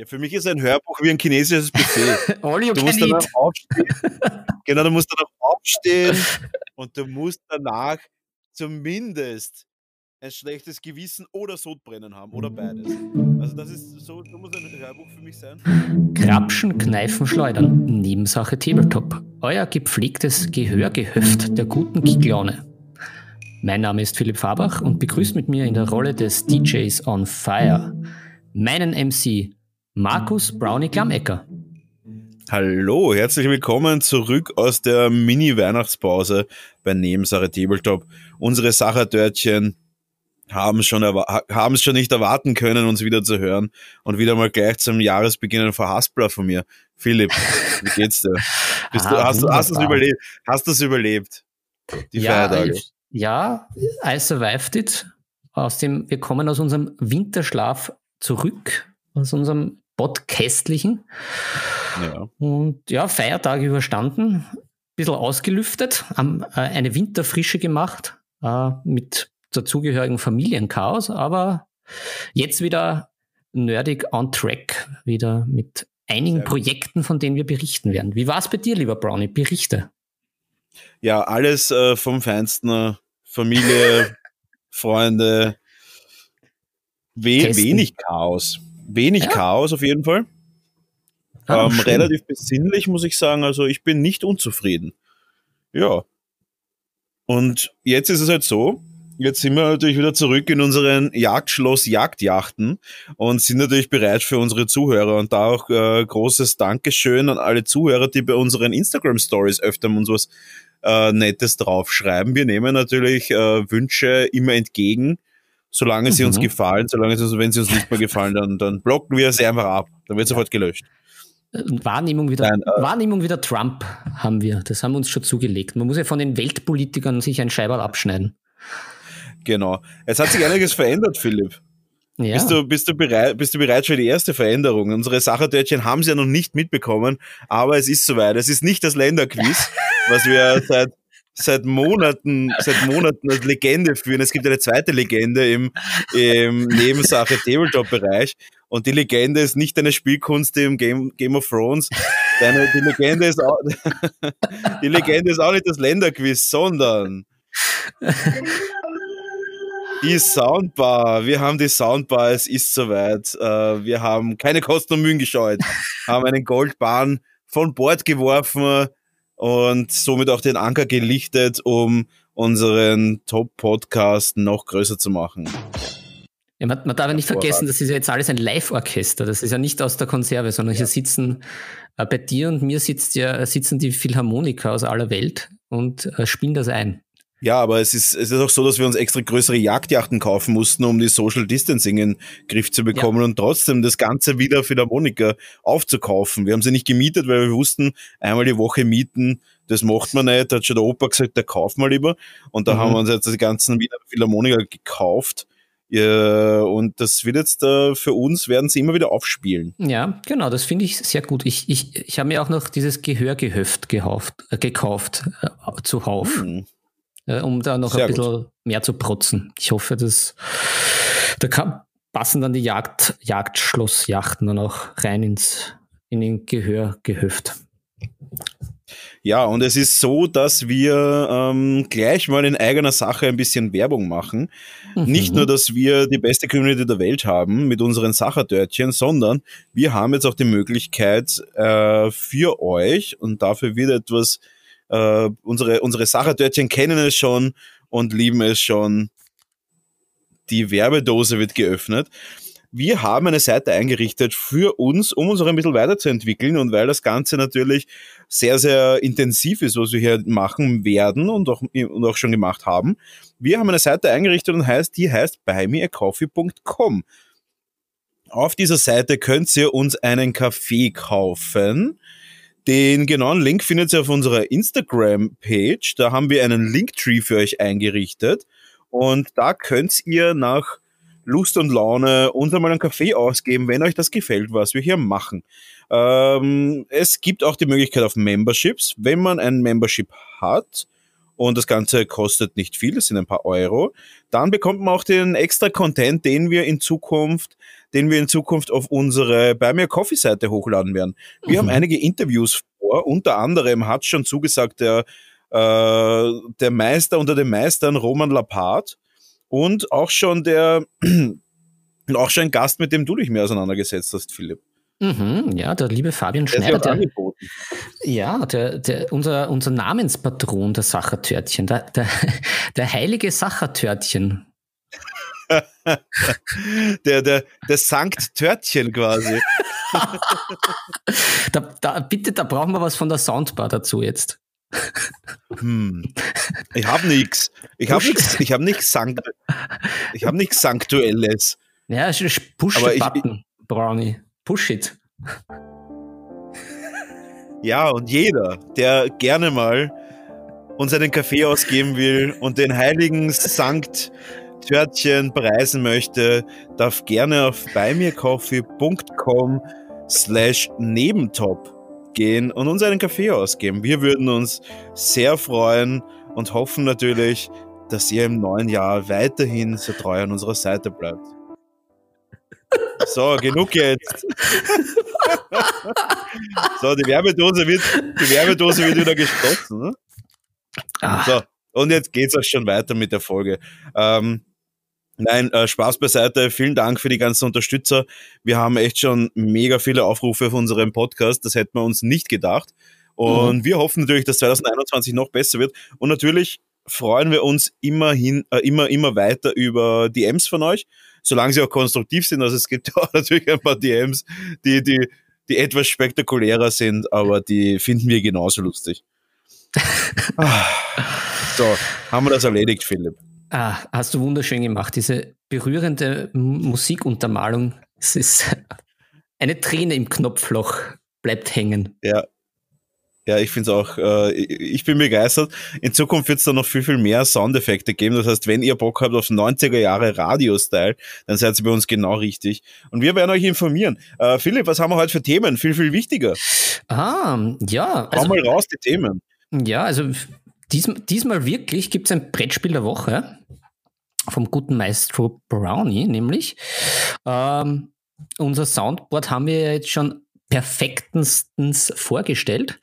Ja, für mich ist ein Hörbuch wie ein chinesisches Buffet. Du musst danach eat. aufstehen. Genau, du musst danach aufstehen und du musst danach zumindest ein schlechtes Gewissen oder Sodbrennen haben oder beides. Also das ist so, so muss ein Hörbuch für mich sein. Grapschen, Kneifen, Schleudern. Nebensache Tabletop. Euer gepflegtes Gehörgehöft der guten Giglaune. Mein Name ist Philipp Fabach und begrüßt mit mir in der Rolle des DJs on Fire meinen MC Markus Brownie Klammecker. Hallo, herzlich willkommen zurück aus der Mini-Weihnachtspause bei Nebensache Tabletop. Unsere Sachertörtchen haben schon haben es schon nicht erwarten können, uns wieder zu hören und wieder mal gleich zum Jahresbeginn ein Verhaspler von mir. Philipp, wie geht's dir? Bist du, Ah, hast, du, hast du es überlebt? Hast du es überlebt? Die ja, Feiertage. ich- ja, I survived it. Aus dem, wir kommen aus unserem Winterschlaf zurück, aus unserem Podcastlichen. Ja. Und ja, Feiertage überstanden, bisschen ausgelüftet, haben äh, eine Winterfrische gemacht äh, mit dazugehörigen Familienchaos, aber jetzt wieder nerdig on track, wieder mit einigen. Projekten, von denen wir berichten werden. Wie war es bei dir, lieber Brownie? Berichte. Ja, alles äh, vom Feinsten. Familie, Freunde. We Testen. wenig Chaos. Wenig Ja. Chaos auf jeden Fall. Ah, ähm, relativ besinnlich, muss ich sagen. Also ich bin nicht unzufrieden. Ja. Und jetzt ist es halt so, jetzt sind wir natürlich wieder zurück in unseren Jagdschloss Jagdjachten und sind natürlich bereit für unsere Zuhörer. Und da auch äh, großes Dankeschön an alle Zuhörer, die bei unseren Instagram-Stories öfter uns was äh, Nettes draufschreiben. Wir nehmen natürlich äh, Wünsche immer entgegen, solange sie uns Mhm. gefallen. Solange sie uns, wenn sie uns nicht mehr gefallen, dann, dann blocken wir sie einfach ab. Dann wird sofort gelöscht. Äh, Wahrnehmung wieder, Nein, äh, Wahrnehmung wieder Trump haben wir. Das haben wir uns schon zugelegt. Man muss ja von den Weltpolitikern sich ein Scheiberl abschneiden. Genau. Es hat sich einiges verändert, Philipp. Ja. Bist, du, bist, du bereit, bist du bereit für die erste Veränderung? Unsere Sachertörtchen haben sie ja noch nicht mitbekommen, aber es ist soweit. Es ist nicht das Länderquiz, was wir seit, seit Monaten, seit Monaten als Legende führen. Es gibt eine zweite Legende im, im Nebensache Tabletop-Bereich. Und die Legende ist nicht eine Spielkunst im Game, Game of Thrones. Deine, die, Legende ist auch, die Legende ist auch nicht das Länderquiz, sondern die Soundbar. Wir haben die Soundbar. Es ist soweit. Äh, wir haben keine Kosten und Mühen gescheut. haben einen Goldbahn von Bord geworfen und somit auch den Anker gelichtet, um unseren Top-Podcast noch größer zu machen. Ja, man, man darf ja nicht vergessen, das ist ja jetzt alles ein Live-Orchester. Das ist ja nicht aus der Konserve, sondern hier sitzen äh, bei dir und mir sitzt ja, sitzen die Philharmoniker aus aller Welt und äh, spielen das ein. Ja, aber es ist, es ist auch so, dass wir uns extra größere Jagdjachten kaufen mussten, um die Social Distancing in den Griff zu bekommen und trotzdem das Ganze wieder Philharmoniker aufzukaufen. Wir haben sie nicht gemietet, weil wir wussten, einmal die Woche mieten, das macht man nicht. Da hat schon der Opa gesagt, da kaufen wir lieber. Und da Mhm. haben wir uns jetzt die ganzen wieder Philharmoniker gekauft. Ja, und das wird jetzt äh, für uns, werden sie immer wieder aufspielen. Ja, genau, das finde ich sehr gut. Ich, ich, ich habe mir auch noch dieses Gehörgehöft gehauft, äh, gekauft, äh, zuhauf, Hm. Äh, um da noch Sehr ein bisschen mehr zu protzen. Ich hoffe, dass da kann, passen dann die Jagd, Jagdschlossjachten dann auch rein ins in den Gehörgehöft. Ja, und es ist so, dass wir ähm, gleich mal in eigener Sache ein bisschen Werbung machen. Nicht Mhm. nur, dass wir die beste Community der Welt haben mit unseren Sachertörtchen, sondern wir haben jetzt auch die Möglichkeit äh, für euch und dafür wird etwas, äh, unsere, unsere Sachertörtchen kennen es schon und lieben es schon. Die Werbedose wird geöffnet. Wir haben eine Seite eingerichtet für uns, um uns auch ein bisschen weiterzuentwickeln und weil das Ganze natürlich sehr, sehr intensiv ist, was wir hier machen werden und auch, und auch schon gemacht haben. Wir haben eine Seite eingerichtet und heißt, die heißt buymeacoffee.com. Auf dieser Seite könnt ihr uns einen Kaffee kaufen. Den genauen Link findet ihr auf unserer Instagram-Page. Da haben wir einen Linktree für euch eingerichtet. Und da könnt ihr nach Lust und Laune uns einmal einen Kaffee ausgeben, wenn euch das gefällt, was wir hier machen. Ähm, es gibt auch die Möglichkeit auf Memberships. Wenn man ein Membership hat und das Ganze kostet nicht viel, es sind ein paar Euro, dann bekommt man auch den extra Content, den wir in Zukunft den wir in Zukunft auf unsere Bei mir Coffee Seite hochladen werden. Wir mhm. haben einige Interviews vor. Unter anderem hat schon zugesagt der, äh, der Meister unter den Meistern Roman Lapart und auch schon der, auch schon ein Gast, mit dem du dich mehr auseinandergesetzt hast, Philipp. Mhm, ja, der liebe Fabian Schneider. Der, ja, der, der, unser, unser Namenspatron der Sachertörtchen, der, der, der heilige Sachertörtchen. der, der, der Sankt Törtchen quasi. da, da, bitte, da brauchen wir was von der Soundbar dazu jetzt. Hm. Ich habe nichts. Ich habe nichts. Ich habe nichts Sankt. Ich habe nichts Sanktuelles. Ja, push Aber the button, Brownie. Push it. Ja, und jeder, der gerne mal uns einen Kaffee ausgeben will und den heiligen Sankt Törtchen preisen möchte, darf gerne auf beimircoffee.com slash nebentop gehen und uns einen Kaffee ausgeben. Wir würden uns sehr freuen und hoffen natürlich, dass ihr im neuen Jahr weiterhin so treu an unserer Seite bleibt. So, genug jetzt. so, die Werbedose wird, die Werbedose wird wieder geschlossen. Ne? Ah. So, und jetzt geht's auch schon weiter mit der Folge. Ähm, Nein, äh, Spaß beiseite. Vielen Dank für die ganzen Unterstützer. Wir haben echt schon mega viele Aufrufe auf unserem Podcast. Das hätten wir uns nicht gedacht. Und mhm. wir hoffen natürlich, dass 2021 noch besser wird. Und natürlich freuen wir uns immerhin, äh, immer, immer weiter über DMs von euch, solange sie auch konstruktiv sind. Also es gibt auch natürlich ein paar DMs, die, die, die etwas spektakulärer sind, aber die finden wir genauso lustig. Ah. so, haben wir das erledigt, Philipp. Ah, hast du wunderschön gemacht. Diese berührende Musikuntermalung. Es ist eine Träne im Knopfloch bleibt hängen. Ja. Ja, ich finde es auch, äh, ich bin begeistert. In Zukunft wird es da noch viel, viel mehr Soundeffekte geben. Das heißt, wenn ihr Bock habt auf 90er Jahre Radio-Style, dann seid ihr bei uns genau richtig. Und wir werden euch informieren. Äh, Philipp, was haben wir heute für Themen? Viel, viel wichtiger. Ah, ja. Also, Hau mal raus, die Themen. Ja, also dies, diesmal wirklich gibt es ein Brettspiel der Woche vom guten Maestro Brownie, nämlich. Ähm, unser Soundboard haben wir jetzt schon perfektestens vorgestellt.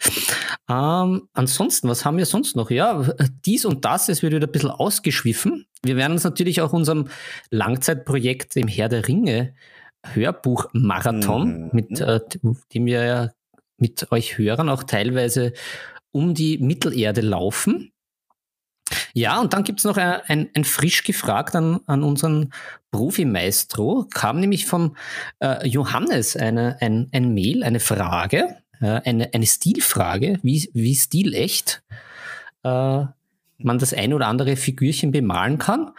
Ähm, ansonsten, was haben wir sonst noch? Ja, dies und das, es wird wieder ein bisschen ausgeschwiffen. Wir werden uns natürlich auch unserem Langzeitprojekt, dem Herr der Ringe, Hörbuch-Marathon, mhm. mit äh, dem wir ja mit euch Hörern auch teilweise um die Mittelerde laufen. Ja, und dann gibt's noch ein, ein, ein, frisch gefragt an, an unseren Profi-Maestro, kam nämlich von äh, Johannes eine, ein, ein Mail, eine Frage, äh, eine, eine Stilfrage, wie, wie stilecht äh, man das ein oder andere Figürchen bemalen kann.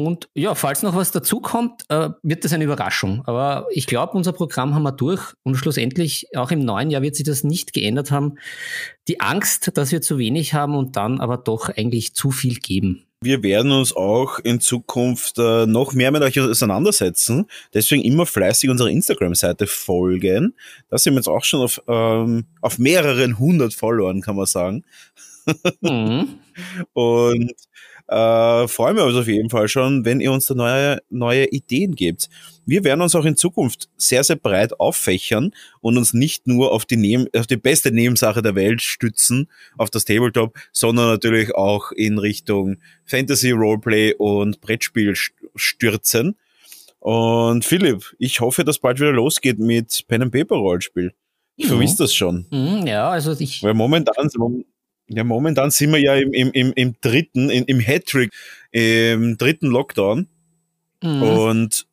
Und ja, falls noch was dazukommt, äh, wird das eine Überraschung. Aber ich glaube, unser Programm haben wir durch und schlussendlich auch im neuen Jahr wird sich das nicht geändert haben. Die Angst, dass wir zu wenig haben und dann aber doch eigentlich zu viel geben. Wir werden uns auch in Zukunft äh, noch mehr mit euch auseinandersetzen. Deswegen immer fleißig unserer Instagram-Seite folgen. Da sind wir jetzt auch schon auf, ähm, auf mehreren hundert Followern, kann man sagen. Mhm. und äh, freuen wir uns auf jeden Fall schon, wenn ihr uns da neue, neue Ideen gebt. Wir werden uns auch in Zukunft sehr, sehr breit auffächern und uns nicht nur auf die, Neben auf die beste Nebensache der Welt stützen, auf das Tabletop, sondern natürlich auch in Richtung Fantasy, Roleplay und Brettspiel stürzen. Und Philipp, ich hoffe, dass bald wieder losgeht mit Pen and Paper Rollenspiel. Ich vermisse das schon. Mhm, ja, also ich. Weil momentan, ja, momentan sind wir ja im, im, im, im dritten, im, im Hattrick, im dritten Lockdown. Mhm. Und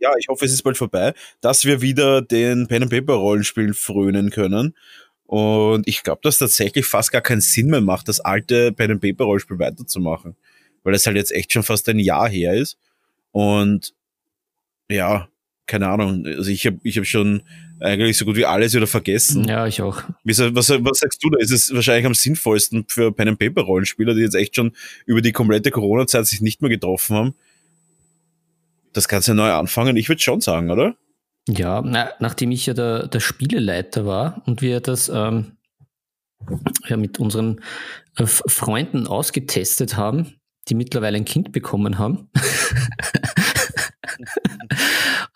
ja, ich hoffe, es ist bald vorbei, dass wir wieder den Pen and Paper Rollenspiel frönen können. Und ich glaube, dass tatsächlich fast gar keinen Sinn mehr macht, das alte Pen and Paper Rollenspiel weiterzumachen, weil es halt jetzt echt schon fast ein Jahr her ist. Und ja, keine Ahnung. Also ich habe ich hab schon eigentlich so gut wie alles wieder vergessen. Ja, ich auch. Was, was, was sagst du da? Ist es wahrscheinlich am sinnvollsten für Pen and Paper Rollenspieler, die jetzt echt schon über die komplette Corona-Zeit sich nicht mehr getroffen haben, das Ganze neu anfangen? Ich würde schon sagen, oder? Ja, na, nachdem ich ja der, der Spieleleiter war und wir das ähm, ja, mit unseren äh, Freunden ausgetestet haben, die mittlerweile ein Kind bekommen haben.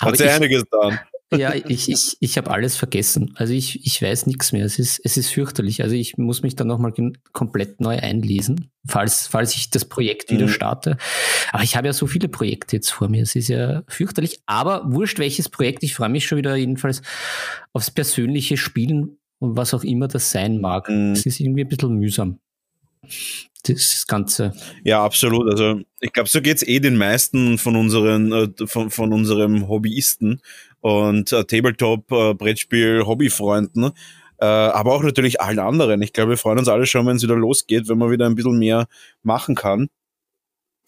Hat sich einiges getan. Ja, ich, ich, ich habe alles vergessen. Also ich, ich weiß nichts mehr. Es ist, es ist fürchterlich. Also ich muss mich dann nochmal komplett neu einlesen, falls, falls ich das Projekt wieder mhm. starte. Aber ich habe ja so viele Projekte jetzt vor mir. Es ist ja fürchterlich. Aber wurscht welches Projekt. Ich freue mich schon wieder jedenfalls aufs persönliche Spielen und was auch immer das sein mag. Mhm. Es ist irgendwie ein bisschen mühsam das Ganze. Ja, absolut. Also ich glaube, so geht's eh den meisten von unseren, äh, von, von unserem Hobbyisten und äh, Tabletop, äh, Brettspiel, Hobbyfreunden. Äh, aber auch natürlich allen anderen. Ich glaube, wir freuen uns alle schon, wenn es wieder losgeht, wenn man wieder ein bisschen mehr machen kann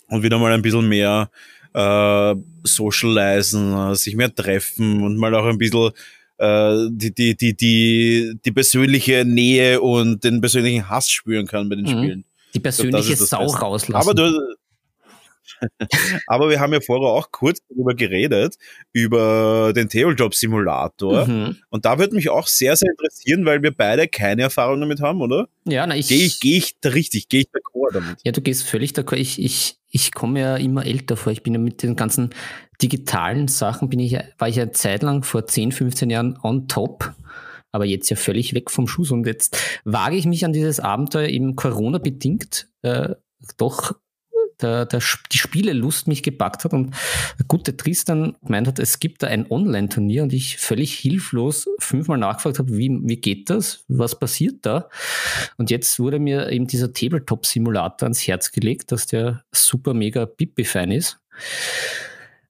und wieder mal ein bisschen mehr äh, socialisen, äh, sich mehr treffen und mal auch ein bisschen äh, die, die, die, die, die persönliche Nähe und den persönlichen Hass spüren kann bei den mhm. Spielen. Die persönliche so, Sau rauslassen. Aber du, aber wir haben ja vorher auch kurz darüber geredet, über den Tabletop-Simulator. Mhm. Und da würde mich auch sehr, sehr interessieren, weil wir beide keine Erfahrung damit haben, oder? Ja, na, ich. Gehe ich, geh ich da richtig, gehe ich d'accord damit? Ja, du gehst völlig d'accord. Ich, ich, ich komme ja immer älter vor. Ich bin ja mit den ganzen digitalen Sachen, bin ich, war ich ja zeitlang vor 10, 15 Jahren on top aber jetzt ja völlig weg vom Schuss. Und jetzt wage ich mich an dieses Abenteuer eben Corona-bedingt äh, doch der, der, die Spielelust mich gepackt hat und der gute Tristan gemeint hat, es gibt da ein Online-Turnier und ich völlig hilflos fünfmal nachgefragt habe, wie, wie geht das? Was passiert da? Und jetzt wurde mir eben dieser Tabletop-Simulator ans Herz gelegt, dass der super mega Pippi-Fan ist.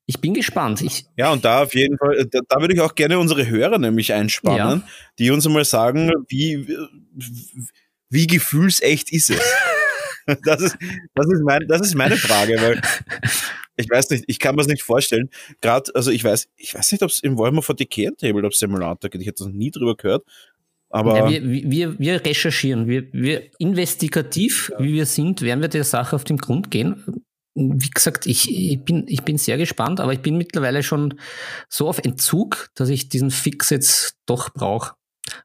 Ich bin gespannt. Ich ja, und da auf jeden Fall, da, da würde ich auch gerne unsere Hörer nämlich einspannen, ja. die uns einmal sagen, wie, wie gefühlsecht ist es? das, ist, das, ist mein, das ist meine Frage, weil ich weiß nicht, ich kann mir das nicht vorstellen. Gerade, also ich weiß, ich weiß nicht, ob es im Warhammer 40k ein Tabletop Simulator gibt. Ich hätte das nie drüber gehört. Aber ja, wir, wir, wir recherchieren, wir, wir investigativ, ja. wie wir sind, werden wir der Sache auf den Grund gehen wie gesagt, ich, ich, bin, ich bin sehr gespannt, aber ich bin mittlerweile schon so auf Entzug, dass ich diesen Fix jetzt doch brauche.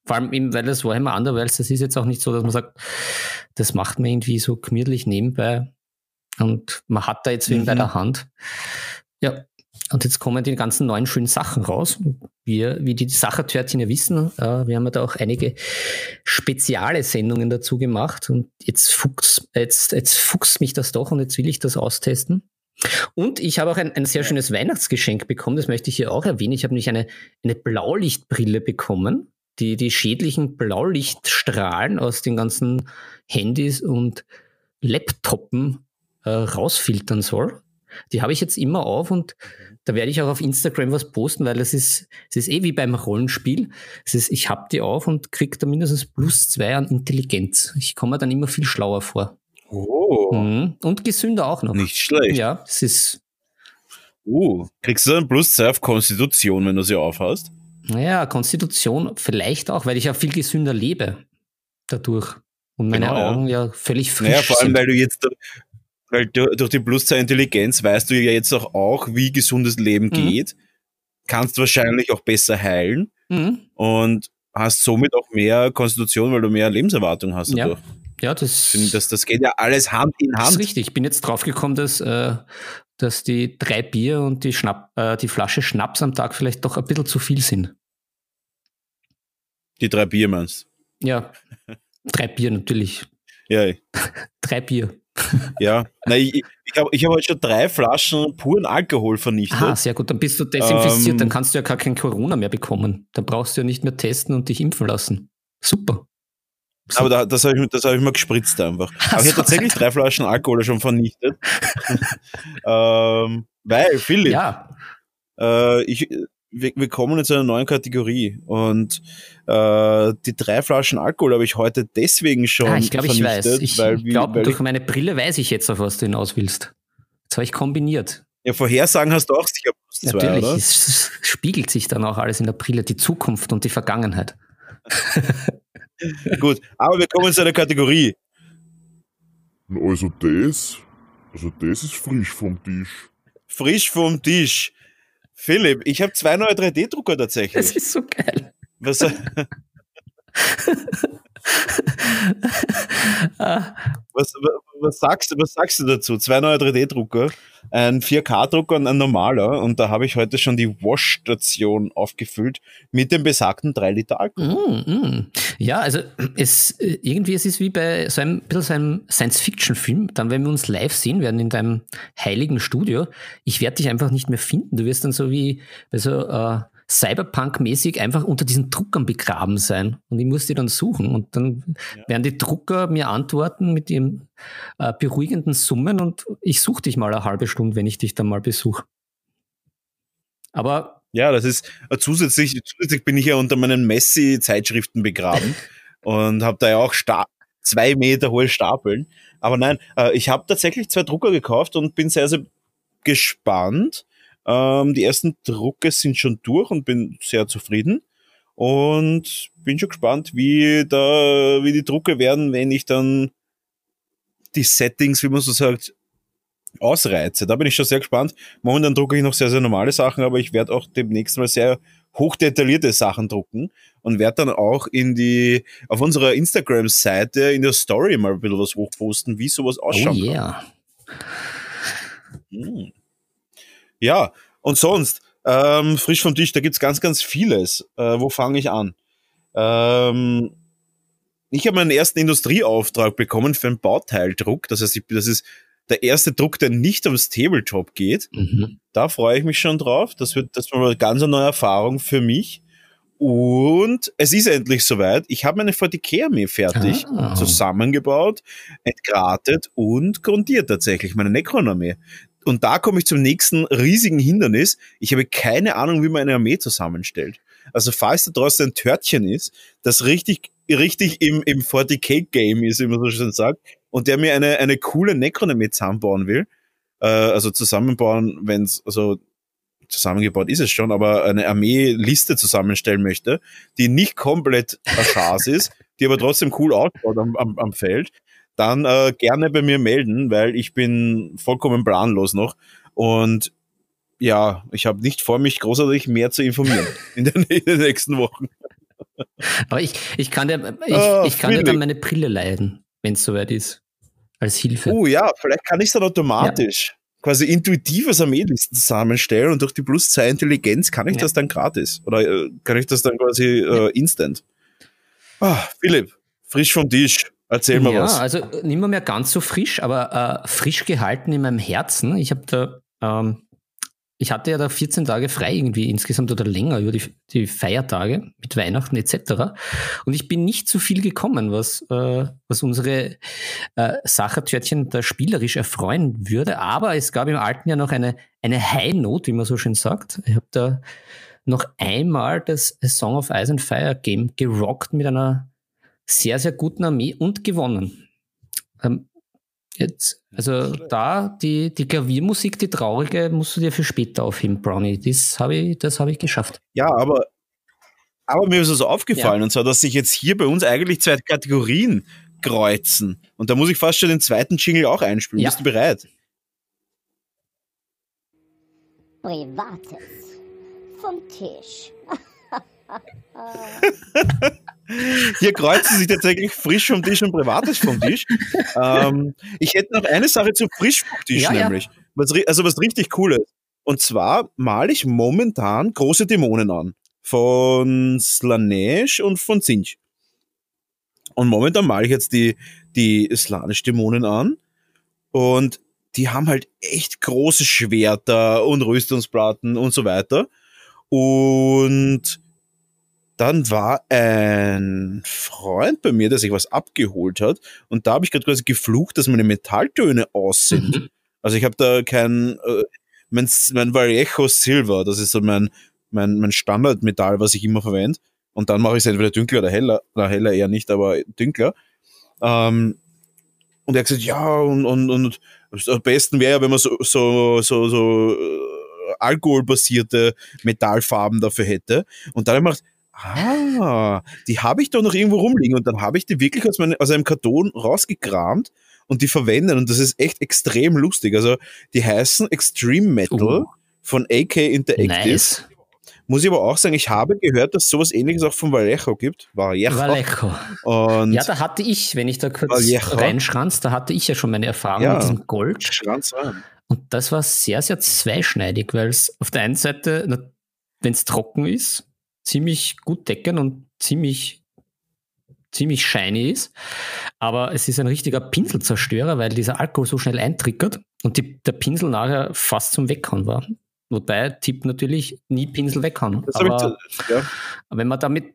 Vor allem eben, weil das Warhammer Underworlds, das ist jetzt auch nicht so, dass man sagt, das macht man irgendwie so gemütlich nebenbei und man hat da jetzt wen mhm. bei der Hand. Ja, und jetzt kommen die ganzen neuen schönen Sachen raus. Wir, wie die Sachertörtchen ja wissen, äh, wir haben ja da auch einige spezielle Sendungen dazu gemacht und jetzt fuchst, jetzt, jetzt fuchst mich das doch und jetzt will ich das austesten. Und ich habe auch ein, ein sehr schönes Weihnachtsgeschenk bekommen, das möchte ich hier auch erwähnen. Ich habe nämlich eine, eine Blaulichtbrille bekommen, die die schädlichen Blaulichtstrahlen aus den ganzen Handys und Laptopen äh, rausfiltern soll. Die habe ich jetzt immer auf und da werde ich auch auf Instagram was posten, weil es ist, es ist eh wie beim Rollenspiel. Es ist, ich habe die auf und kriege da mindestens plus zwei an Intelligenz. Ich komme dann immer viel schlauer vor. Oh. Mhm. Und gesünder auch noch. Nicht schlecht. Ja, es ist. Uh, kriegst du dann plus zwei auf Konstitution, wenn du sie aufhast? Naja, Konstitution vielleicht auch, weil ich ja viel gesünder lebe dadurch. Und meine genau, Augen ja. ja völlig frisch naja, vor allem, sind. weil du jetzt, weil du, durch die Plus 2 Intelligenz weißt du ja jetzt auch, auch wie gesundes Leben mhm. geht, kannst wahrscheinlich auch besser heilen mhm. und hast somit auch mehr Konstitution, weil du mehr Lebenserwartung hast dadurch. Ja, ja das, das, das geht ja alles Hand in Hand. Das ist richtig. Ich bin jetzt draufgekommen, dass, äh, dass die drei Bier und die, Schnapp, äh, die Flasche Schnaps am Tag vielleicht doch ein bisschen zu viel sind. Die drei Bier meinst Ja, drei Bier natürlich. Ja. drei Bier ja, Nein, ich, ich habe ich hab heute schon drei Flaschen puren Alkohol vernichtet. Ah, sehr gut. Dann bist du desinfiziert, ähm, dann kannst du ja gar kein Corona mehr bekommen. Dann brauchst du ja nicht mehr testen und dich impfen lassen. Super. Aber da, das habe ich, hab ich mal gespritzt einfach. Aber ich habe tatsächlich drei Flaschen Alkohol schon vernichtet. ähm, weil, Philipp, ja. äh, ich, wir, wir kommen jetzt zu einer neuen Kategorie und äh, die drei Flaschen Alkohol habe ich heute deswegen schon ah, ich glaube, ich weiß. Ich glaube, durch meine Brille weiß ich jetzt, auf was du hinaus willst. Jetzt habe ich kombiniert. Ja, Vorhersagen hast du auch sicher zwei, Natürlich, oder? es spiegelt sich dann auch alles in der Brille, die Zukunft und die Vergangenheit. Gut, aber wir kommen zu einer Kategorie. Also das, also das ist frisch vom Tisch. Frisch vom Tisch. Philipp, ich habe zwei neue 3D-Drucker tatsächlich. Das ist so geil. Was, was, was, sagst, was sagst du dazu? Zwei neue 3D-Drucker, ein 4K-Drucker und ein normaler. Und da habe ich heute schon die Wash-Station aufgefüllt mit dem besagten 3 Liter Alkohol. Mm, mm. Ja, also es, irgendwie es ist wie bei so einem, so einem Science-Fiction-Film. Dann, wenn wir uns live sehen werden in deinem heiligen Studio, ich werde dich einfach nicht mehr finden. Du wirst dann so wie bei so äh, Cyberpunk-mäßig einfach unter diesen Druckern begraben sein. Und ich muss die dann suchen. Und dann ja. werden die Drucker mir antworten mit ihren äh, beruhigenden Summen und ich suche dich mal eine halbe Stunde, wenn ich dich dann mal besuche. Aber. Ja, das ist äh, zusätzlich, zusätzlich bin ich ja unter meinen Messi-Zeitschriften begraben und habe da ja auch zwei Meter hohe Stapeln. Aber nein, äh, ich habe tatsächlich zwei Drucker gekauft und bin sehr, sehr gespannt ähm, die ersten Drucke sind schon durch und bin sehr zufrieden. Und bin schon gespannt, wie da, wie die Drucke werden, wenn ich dann die Settings, wie man so sagt, ausreize. Da bin ich schon sehr gespannt. Momentan drucke ich noch sehr, sehr normale Sachen, aber ich werde auch demnächst mal sehr hochdetaillierte Sachen drucken und werde dann auch in die, auf unserer Instagram-Seite in der Story mal ein bisschen was hochposten, wie sowas ausschaut. Oh yeah. Hm. Ja, und sonst, ähm, frisch vom Tisch, da gibt's ganz, ganz vieles. Äh, wo fange ich an? Ähm, ich habe meinen ersten Industrieauftrag bekommen für einen Bauteildruck. Das heißt, ich, das ist der erste Druck, der nicht ums Tabletop geht. Mhm. Da freue ich mich schon drauf. Das wird, das wird eine ganz neue Erfahrung für mich. Und es ist endlich soweit. Ich habe meine 40k-Armee fertig ah. zusammengebaut, entgratet und grundiert tatsächlich, meine Necron-Armee und da komme ich zum nächsten riesigen Hindernis. Ich habe keine Ahnung, wie man eine Armee zusammenstellt. Also falls da draußen ein Törtchen ist, das richtig, richtig im, im 40k-Game ist, wie man so schön sagt, und der mir eine, eine coole Necron-Armee zusammenbauen will, äh, also zusammenbauen, wenn es, also zusammengebaut ist es schon, aber eine Armee-Liste zusammenstellen möchte, die nicht komplett Chance ist, die aber trotzdem cool ausschaut am, am, am Feld, dann äh, gerne bei mir melden, weil ich bin vollkommen planlos noch und ja, ich habe nicht vor, mich großartig mehr zu informieren in, den, in den nächsten Wochen. Aber ich, ich kann dir, ich, ah, ich kann dir dann meine Brille leiden, wenn es soweit ist. Als Hilfe. Oh ja, vielleicht kann ich es dann automatisch ja. quasi intuitives Armeelisten zusammenstellen und durch die plus 2 Intelligenz kann ich ja. das dann gratis. Oder äh, kann ich das dann quasi äh, instant. Ah, Philipp, frisch vom Tisch. Erzähl mal ja, was. Ja, also äh, nicht mehr, mehr ganz so frisch, aber äh, frisch gehalten in meinem Herzen. Ich habe da, ähm, ich hatte ja da 14 Tage frei irgendwie insgesamt oder länger über die, die Feiertage mit Weihnachten etc. Und ich bin nicht zu viel gekommen, was, äh, was unsere äh, Sachertörtchen da spielerisch erfreuen würde. Aber es gab im alten Jahr noch eine, eine High Note, wie man so schön sagt. Ich habe da noch einmal das Song of Ice and Fire Game gerockt mit einer sehr, sehr guten Armee und gewonnen. Ähm, jetzt, also da die, die Klaviermusik, die traurige, musst du dir für später aufheben, Brownie. Das habe ich, das ich geschafft. Ja, aber, aber mir ist es aufgefallen, ja. und zwar, dass sich jetzt hier bei uns eigentlich zwei Kategorien kreuzen. Und da muss ich fast schon den zweiten Jingle auch einspielen. Ja. Bist du bereit? Privates vom Tisch. Hier kreuzen sich tatsächlich frisch vom Tisch und privates vom Tisch. Ähm, ich hätte noch eine Sache zu frisch vom Tisch, ja, nämlich. Ja. Was, also was richtig cooles. Und zwar male ich momentan große Dämonen an. Von Slanesh und von Zinch. Und momentan male ich jetzt die, die Slanish-Dämonen an. Und die haben halt echt große Schwerter und Rüstungsplatten und so weiter. Und dann war ein Freund bei mir, der sich was abgeholt hat und da habe ich gerade quasi geflucht, dass meine Metalltöne aus sind. Mhm. Also ich habe da kein, äh, mein, mein Vallejo Silver, das ist so mein, mein, mein Standardmetall, was ich immer verwende. Und dann mache ich es entweder dunkler oder heller, oder heller eher nicht, aber dunkler. Ähm, und er hat gesagt, ja, und, und, und am besten wäre ja, wenn man so, so, so, so äh, alkoholbasierte Metallfarben dafür hätte. Und dann habe ich gedacht, ah, die habe ich doch noch irgendwo rumliegen und dann habe ich die wirklich aus, meine, aus einem Karton rausgekramt und die verwendet und das ist echt extrem lustig. Also die heißen Extreme Metal uh. von AK Interactive. Nice. Muss ich aber auch sagen, ich habe gehört, dass sowas ähnliches auch von Vallejo gibt. Vallejo. Vallejo. Und Ja, da hatte ich, wenn ich da kurz Vallejo. reinschranz, da hatte ich ja schon meine Erfahrung Ja. mit diesem Gold. Schranz rein. Und das war sehr, sehr zweischneidig, weil es auf der einen Seite, wenn es trocken ist, ziemlich gut decken und ziemlich, ziemlich shiny ist. Aber es ist ein richtiger Pinselzerstörer, weil dieser Alkohol so schnell eintriggert und die, der Pinsel nachher fast zum Weghauen war. Wobei Tipp natürlich nie Pinsel weghauen. Das ich Aber zu- ja. wenn man damit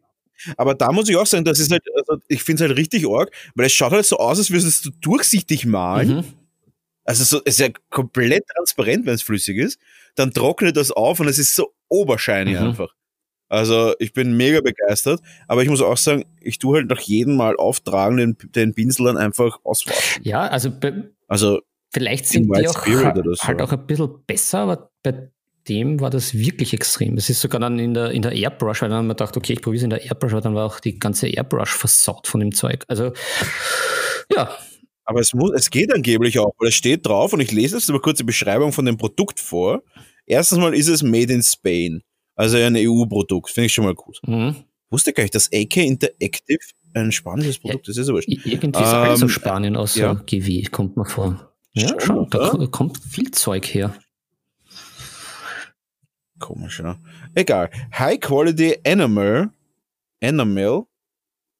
Aber da muss ich auch sagen, das ist halt, also ich finde es halt richtig arg, weil es schaut halt so aus, als würdest du durchsichtig malen. Mhm. Also so, es ist ja komplett transparent, wenn es flüssig ist. Dann trocknet das auf und es ist so obershiny Mhm. einfach. Also ich bin mega begeistert, aber ich muss auch sagen, ich tue halt nach jedem Mal auftragen den, den Pinsel dann einfach auswaschen. Ja, also bei, Also vielleicht In sind die auch Spirit oder so. halt auch ein bisschen besser, aber bei dem war das wirklich extrem. Das ist sogar dann in der, in der Airbrush, weil dann haben wir gedacht, okay, ich probiere es in der Airbrush, aber dann war auch die ganze Airbrush versaut von dem Zeug. Also, ja, Aber es, muss, es geht angeblich auch, weil es steht drauf und ich lese jetzt mal kurz die Beschreibung von dem Produkt vor. Erstens mal ist es Made in Spain, also ein EU-Produkt, finde ich schon mal gut. mhm. Wusste gar nicht, dass AK Interactive ein spanisches Produkt ist, ist aber irgendwie ist alles Ähm, aus Spanien, außer ja. GW, kommt mir vor. Ja, Schon, schon, da ko- kommt viel Zeug her. Komisch, ja. Egal. High Quality Animal, Animal,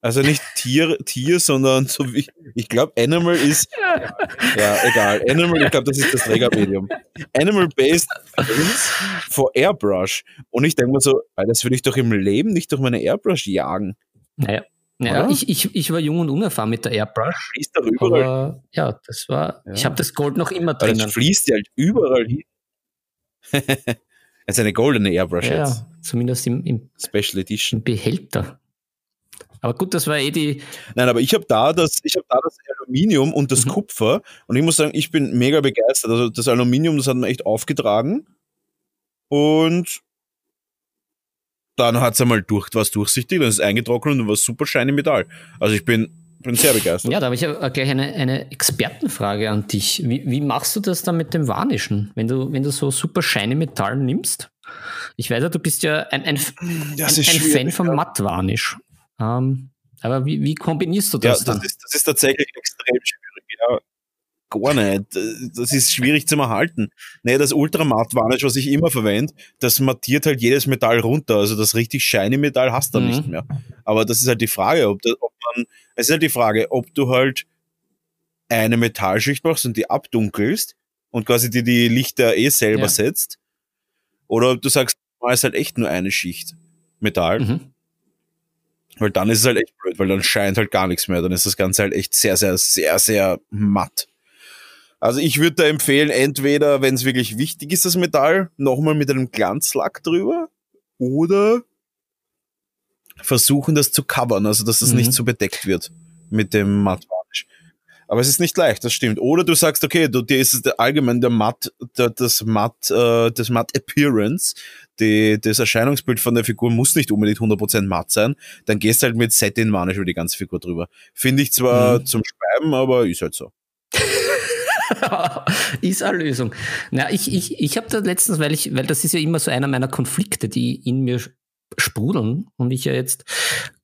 also nicht Tier, Tier, sondern so wie, ich glaube, Animal ist, ja, egal. Animal, ich glaube, das ist das Trägermedium. Animal-based for Airbrush. Und ich denke mir so, das würde ich doch im Leben nicht durch meine Airbrush jagen. Naja, naja ich, ich, ich war jung und unerfahren mit der Airbrush, Fließt doch überall. aber ja, das war, Ja. ich habe das Gold noch immer drinnen. das fließt ja halt überall hin. Ist eine goldene Airbrush Ja, jetzt. ja, zumindest im, im Special Edition. Behälter. Aber gut, das war eh die. Nein, aber ich habe da das, ich habe da das Aluminium und das Mhm. Kupfer und ich muss sagen, ich bin mega begeistert. Also das Aluminium, das hat mir echt aufgetragen und dann hat es einmal durch, was durchsichtig, dann ist es eingetrocknet und war super shiny Metall. Also ich bin, bin sehr begeistert. Ja, da habe ich gleich eine, eine Expertenfrage an dich. Wie, wie machst du das dann mit dem Varnischen, wenn du, wenn du so super shiny Metall nimmst? Ich weiß ja, du bist ja ein, ein, ein, ein Fan vom ja. Mattvarnisch. Ähm, aber wie, wie kombinierst du Ja, das das dann? ist, das ist tatsächlich extrem schwierig. Ja, gar nicht. Das ist schwierig zum Erhalten. Nee, das Ultramatt Varnish, was ich immer verwende, das mattiert halt jedes Metall runter. Also das richtig shiny Metall hast du Mhm. nicht mehr. Aber das ist halt die Frage, ob, das, ob man, es ist halt die Frage, ob du halt eine Metallschicht machst und die abdunkelst und quasi die, die Lichter eh selber Ja. setzt. Oder ob du sagst, mal ist halt echt nur eine Schicht Metall. Mhm. Weil dann ist es halt echt blöd, weil dann scheint halt gar nichts mehr. Dann ist das Ganze halt echt sehr, sehr, sehr, sehr matt. Also ich würde da empfehlen, entweder, wenn es wirklich wichtig ist, das Metall, nochmal mit einem Glanzlack drüber oder versuchen, das zu covern, also dass das Mhm. nicht so bedeckt wird mit dem Mattvarnish. Aber es ist nicht leicht, das stimmt. Oder du sagst, okay, du, dir ist allgemein der Matt, der, das Matt, äh, das Matt Appearance, die, das Erscheinungsbild von der Figur muss nicht unbedingt 100% matt sein. Dann gehst du halt mit Satin Varnish über die ganze Figur drüber. Finde ich zwar Mhm. zum Schreiben, aber ist halt so. ist eine Lösung. Na, ich, ich, ich habe da letztens, weil ich, weil das ist ja immer so einer meiner Konflikte, die in mir sprudeln und ich ja jetzt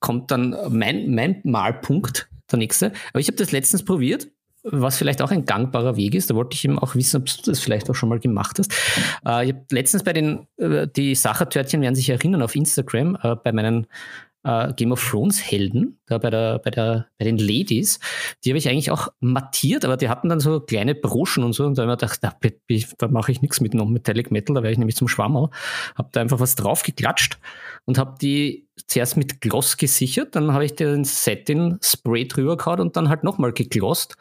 kommt dann mein, mein Malpunkt, der nächste. Aber ich habe das letztens probiert, was vielleicht auch ein gangbarer Weg ist. Da wollte ich eben auch wissen, ob du das vielleicht auch schon mal gemacht hast. Äh, ich habe letztens bei den, äh, die Sachertörtchen werden sich erinnern auf Instagram, äh, bei meinen äh, Game of Thrones Helden, da bei, der, bei, der, bei den Ladies, die habe ich eigentlich auch mattiert, aber die hatten dann so kleine Broschen und so und da habe ich mir gedacht, bi- da mache ich nichts mit Non-Metallic Metal, da wäre ich nämlich zum Schwammerl. Habe da einfach was drauf geklatscht und habe die zuerst mit Gloss gesichert, dann habe ich den Satin Spray drüber gehauen und dann halt nochmal geglost.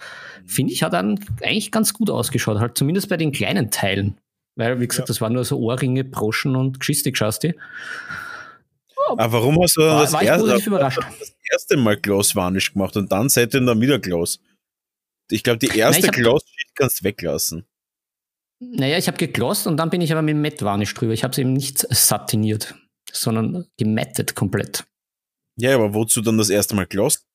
Finde ich, hat dann eigentlich ganz gut ausgeschaut, halt zumindest bei den kleinen Teilen. Weil, wie gesagt, das waren nur so Ohrringe, Broschen und Geschisti-Geschasti. Aber warum hast du dann War, das, war erste, das erste Mal Gloss Varnish gemacht und dann Satin dann wieder Gloss? Ich glaube, die erste Gloss-Schicht kannst du weglassen. Naja, ich habe geglost und dann bin ich aber mit Matt Varnish drüber. Ich habe es eben nicht satiniert, sondern gemattet komplett. Ja, aber wozu dann das erste Mal Gloss?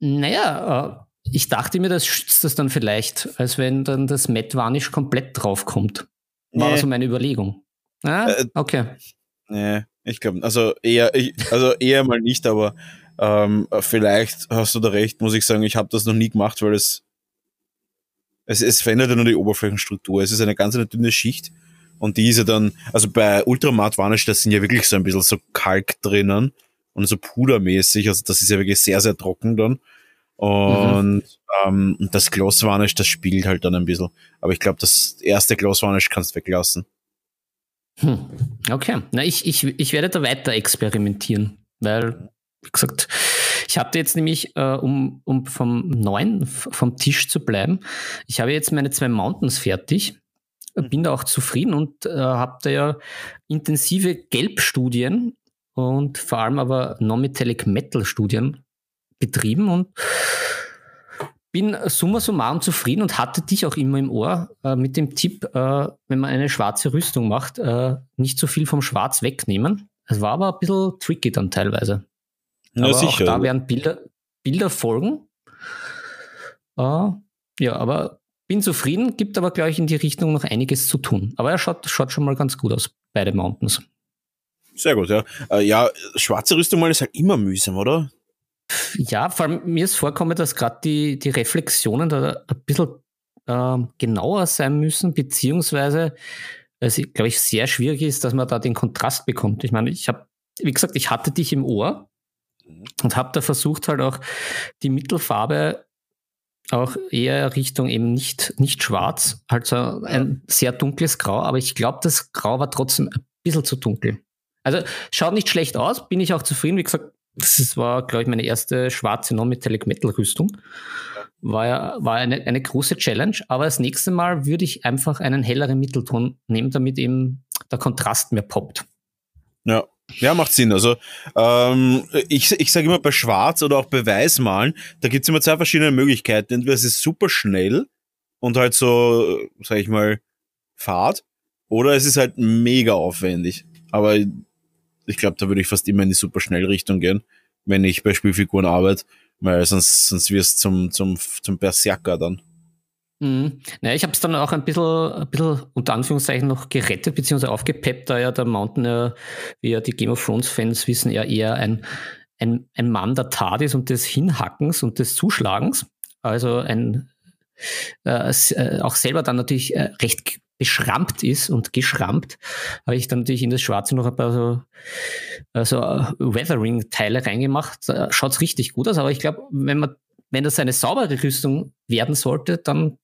Naja, äh, ich dachte mir, das schützt das dann vielleicht, als wenn dann das Matt Varnish komplett draufkommt. War Nee. also meine Überlegung. Ah, Äh, okay. Nee, ich glaube, also eher, ich, also eher mal nicht, aber ähm, vielleicht hast du da recht, muss ich sagen, ich habe das noch nie gemacht, weil es, es, es verändert ja nur die Oberflächenstruktur. Es ist eine ganz eine dünne Schicht und die ist ja dann, also bei Ultramat Varnish, das sind ja wirklich so ein bisschen so Kalk drinnen und so pudermäßig, also das ist ja wirklich sehr, sehr trocken dann. Und mhm. ähm, das Gloss Varnish, das spiegelt halt dann ein bisschen. Aber ich glaube, das erste Gloss Varnish kannst du weglassen. Hm. Okay, na ich, ich, ich werde da weiter experimentieren, weil, wie gesagt, ich hatte jetzt nämlich, äh, um, um vom neuen, vom Tisch zu bleiben, ich habe jetzt meine zwei Mountains fertig, hm. bin da auch zufrieden und äh, habe da ja intensive Gelbstudien und vor allem aber Non-Metallic Metal Studien betrieben und bin summa summarum zufrieden und hatte dich auch immer im Ohr äh, mit dem Tipp, äh, wenn man eine schwarze Rüstung macht, äh, nicht so viel vom Schwarz wegnehmen. Es war aber ein bisschen tricky dann teilweise. Ja, aber sicher. Auch da werden Bilder, Bilder folgen. Äh, ja, aber bin zufrieden, gibt aber, glaube ich, in die Richtung noch einiges zu tun. Aber er schaut, schaut schon mal ganz gut aus, beide Mountains. Sehr gut, ja. Äh, ja, schwarze Rüstung mal ist halt immer mühsam, oder? Ja, vor allem mir ist vorkommen, dass gerade die, die Reflexionen da ein bisschen äh, genauer sein müssen, beziehungsweise es, glaube ich, sehr schwierig ist, dass man da den Kontrast bekommt. Ich meine, ich habe, wie gesagt, ich hatte dich im Ohr und habe da versucht, halt auch die Mittelfarbe auch eher Richtung eben nicht, nicht schwarz, halt so ein sehr dunkles Grau, aber ich glaube, das Grau war trotzdem ein bisschen zu dunkel. Also schaut nicht schlecht aus, bin ich auch zufrieden. Wie gesagt, das war, glaube ich, meine erste schwarze Non-Metallic Metal Rüstung. War, ja, war eine, eine große Challenge, aber das nächste Mal würde ich einfach einen helleren Mittelton nehmen, damit eben der Kontrast mehr poppt. Ja, ja, macht Sinn. Also ähm, ich, ich sage immer bei Schwarz oder auch bei Weißmalen, da gibt es immer zwei verschiedene Möglichkeiten. Entweder es ist super schnell und halt so, sag ich mal, fad, oder es ist halt mega aufwendig. Aber ich glaube, da würde ich fast immer in die super Schnellrichtung gehen, wenn ich bei Spielfiguren arbeite, weil sonst, sonst wirst zum, zum, zum Berserker dann. Mhm. Ja, ich habe es dann auch ein bisschen, ein bisschen unter Anführungszeichen noch gerettet bzw. aufgepeppt, da ja der Mountain wie ja die Game of Thrones Fans wissen, ja eher ein, ein, ein Mann der Tat ist und des Hinhackens und des Zuschlagens. Also ein äh, äh auch selber dann natürlich äh, recht beschrammt ist und geschrammt, habe ich dann natürlich in das Schwarze noch ein paar so, äh, so äh, Weathering-Teile reingemacht. Schaut richtig gut aus, aber ich glaube, wenn man, wenn das eine saubere Rüstung werden sollte, dann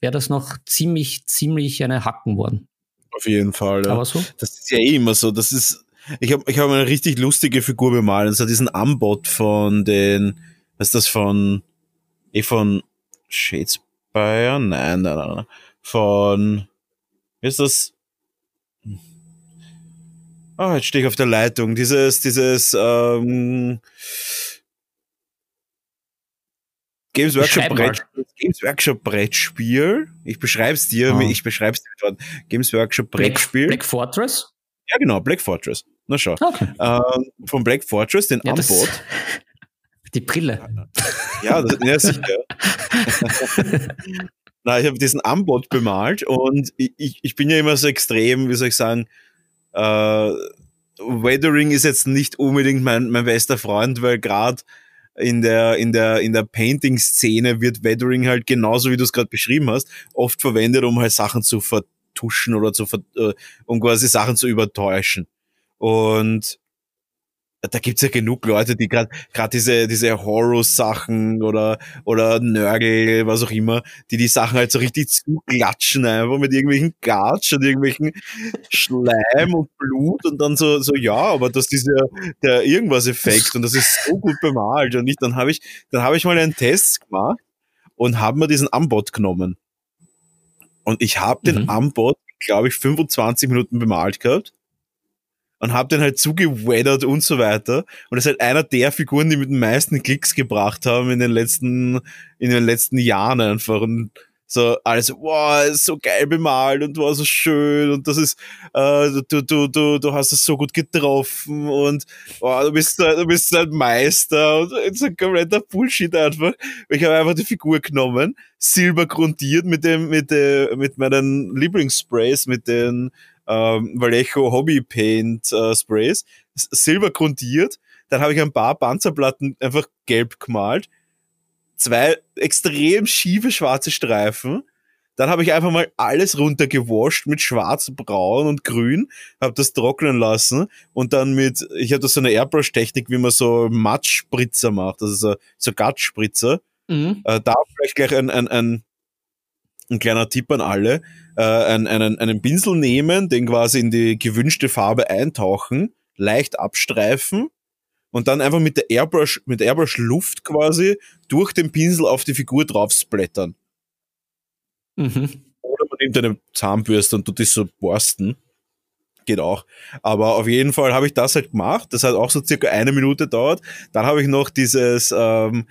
wäre das noch ziemlich, ziemlich eine Hacken worden. Auf jeden Fall. Ja. Aber so? Das ist ja eh immer so. Das ist, ich habe ich hab eine richtig lustige Figur bemalt. Das hat diesen Ambot von den, was ist das von, eh von Shadespire? Nein, nein, nein, nein von, wie ist das? Ah, oh, jetzt stehe ich auf der Leitung. Dieses, dieses ähm, Games Workshop, Brettspiel, Games Workshop Brettspiel. Ich beschreibe es dir, oh. ich beschreibe es dir Games Workshop Brettspiel. Black, Black, Fortress? Ja, genau, Black Fortress. Na schau. Okay. Ähm, von Black Fortress, den ja, Anbot. Die Brille. Ja, das, ja sicher. Na, ich habe diesen Ambot bemalt und ich, ich bin ja immer so extrem, wie soll ich sagen, äh, Weathering ist jetzt nicht unbedingt mein, mein bester Freund, weil gerade in der, in der, in der Painting-Szene wird Weathering halt genauso, wie du es gerade beschrieben hast, oft verwendet, um halt Sachen zu vertuschen oder zu, äh, um quasi Sachen zu übertäuschen. Und da gibt's ja genug Leute, die gerade gerade diese diese Horror-Sachen oder oder Nörgel, was auch immer, die die Sachen halt so richtig zuklatschen einfach mit irgendwelchen Gatsch und irgendwelchen Schleim und Blut und dann so so ja, aber das ist ja der irgendwas Effekt und das ist so gut bemalt und ich dann habe ich dann habe ich mal einen Test gemacht und habe mir diesen Ambot genommen. Und ich habe mhm. den Ambot glaube ich 25 Minuten bemalt gehabt und habe den halt zugeweathert und so weiter. Und das ist halt einer der Figuren, die mit den meisten Klicks gebracht haben in den letzten, in den letzten Jahren einfach. Und so alles, wow, ist so geil bemalt und war so schön und das ist, äh, du, du, du, du hast es so gut getroffen und wow, du bist, du bist halt Meister und ist ein kompletter Bullshit einfach. Ich habe einfach die Figur genommen, silber grundiert mit dem, mit der, mit meinen Lieblingssprays, mit den ähm, Vallejo Hobby Paint äh, Sprays, silber grundiert. Dann habe ich ein paar Panzerplatten einfach gelb gemalt. Zwei extrem schiefe schwarze Streifen. Dann habe ich einfach mal alles runtergewascht mit schwarz, braun und grün, habe das trocknen lassen und dann mit, ich habe da so eine Airbrush-Technik, wie man so Matschspritzer macht, also so, so Gattspritzer. Mhm. Äh, da vielleicht gleich ein, ein, ein, ein kleiner Tipp an alle, äh, einen, einen, einen Pinsel nehmen, den quasi in die gewünschte Farbe eintauchen, leicht abstreifen und dann einfach mit der Airbrush, mit Airbrush Luft quasi durch den Pinsel auf die Figur drauf splattern. Mhm. Oder man nimmt eine Zahnbürste und tut das so borsten. Geht auch. Aber auf jeden Fall habe ich das halt gemacht. Das hat auch so circa eine Minute dauert. Dann habe ich noch dieses ähm,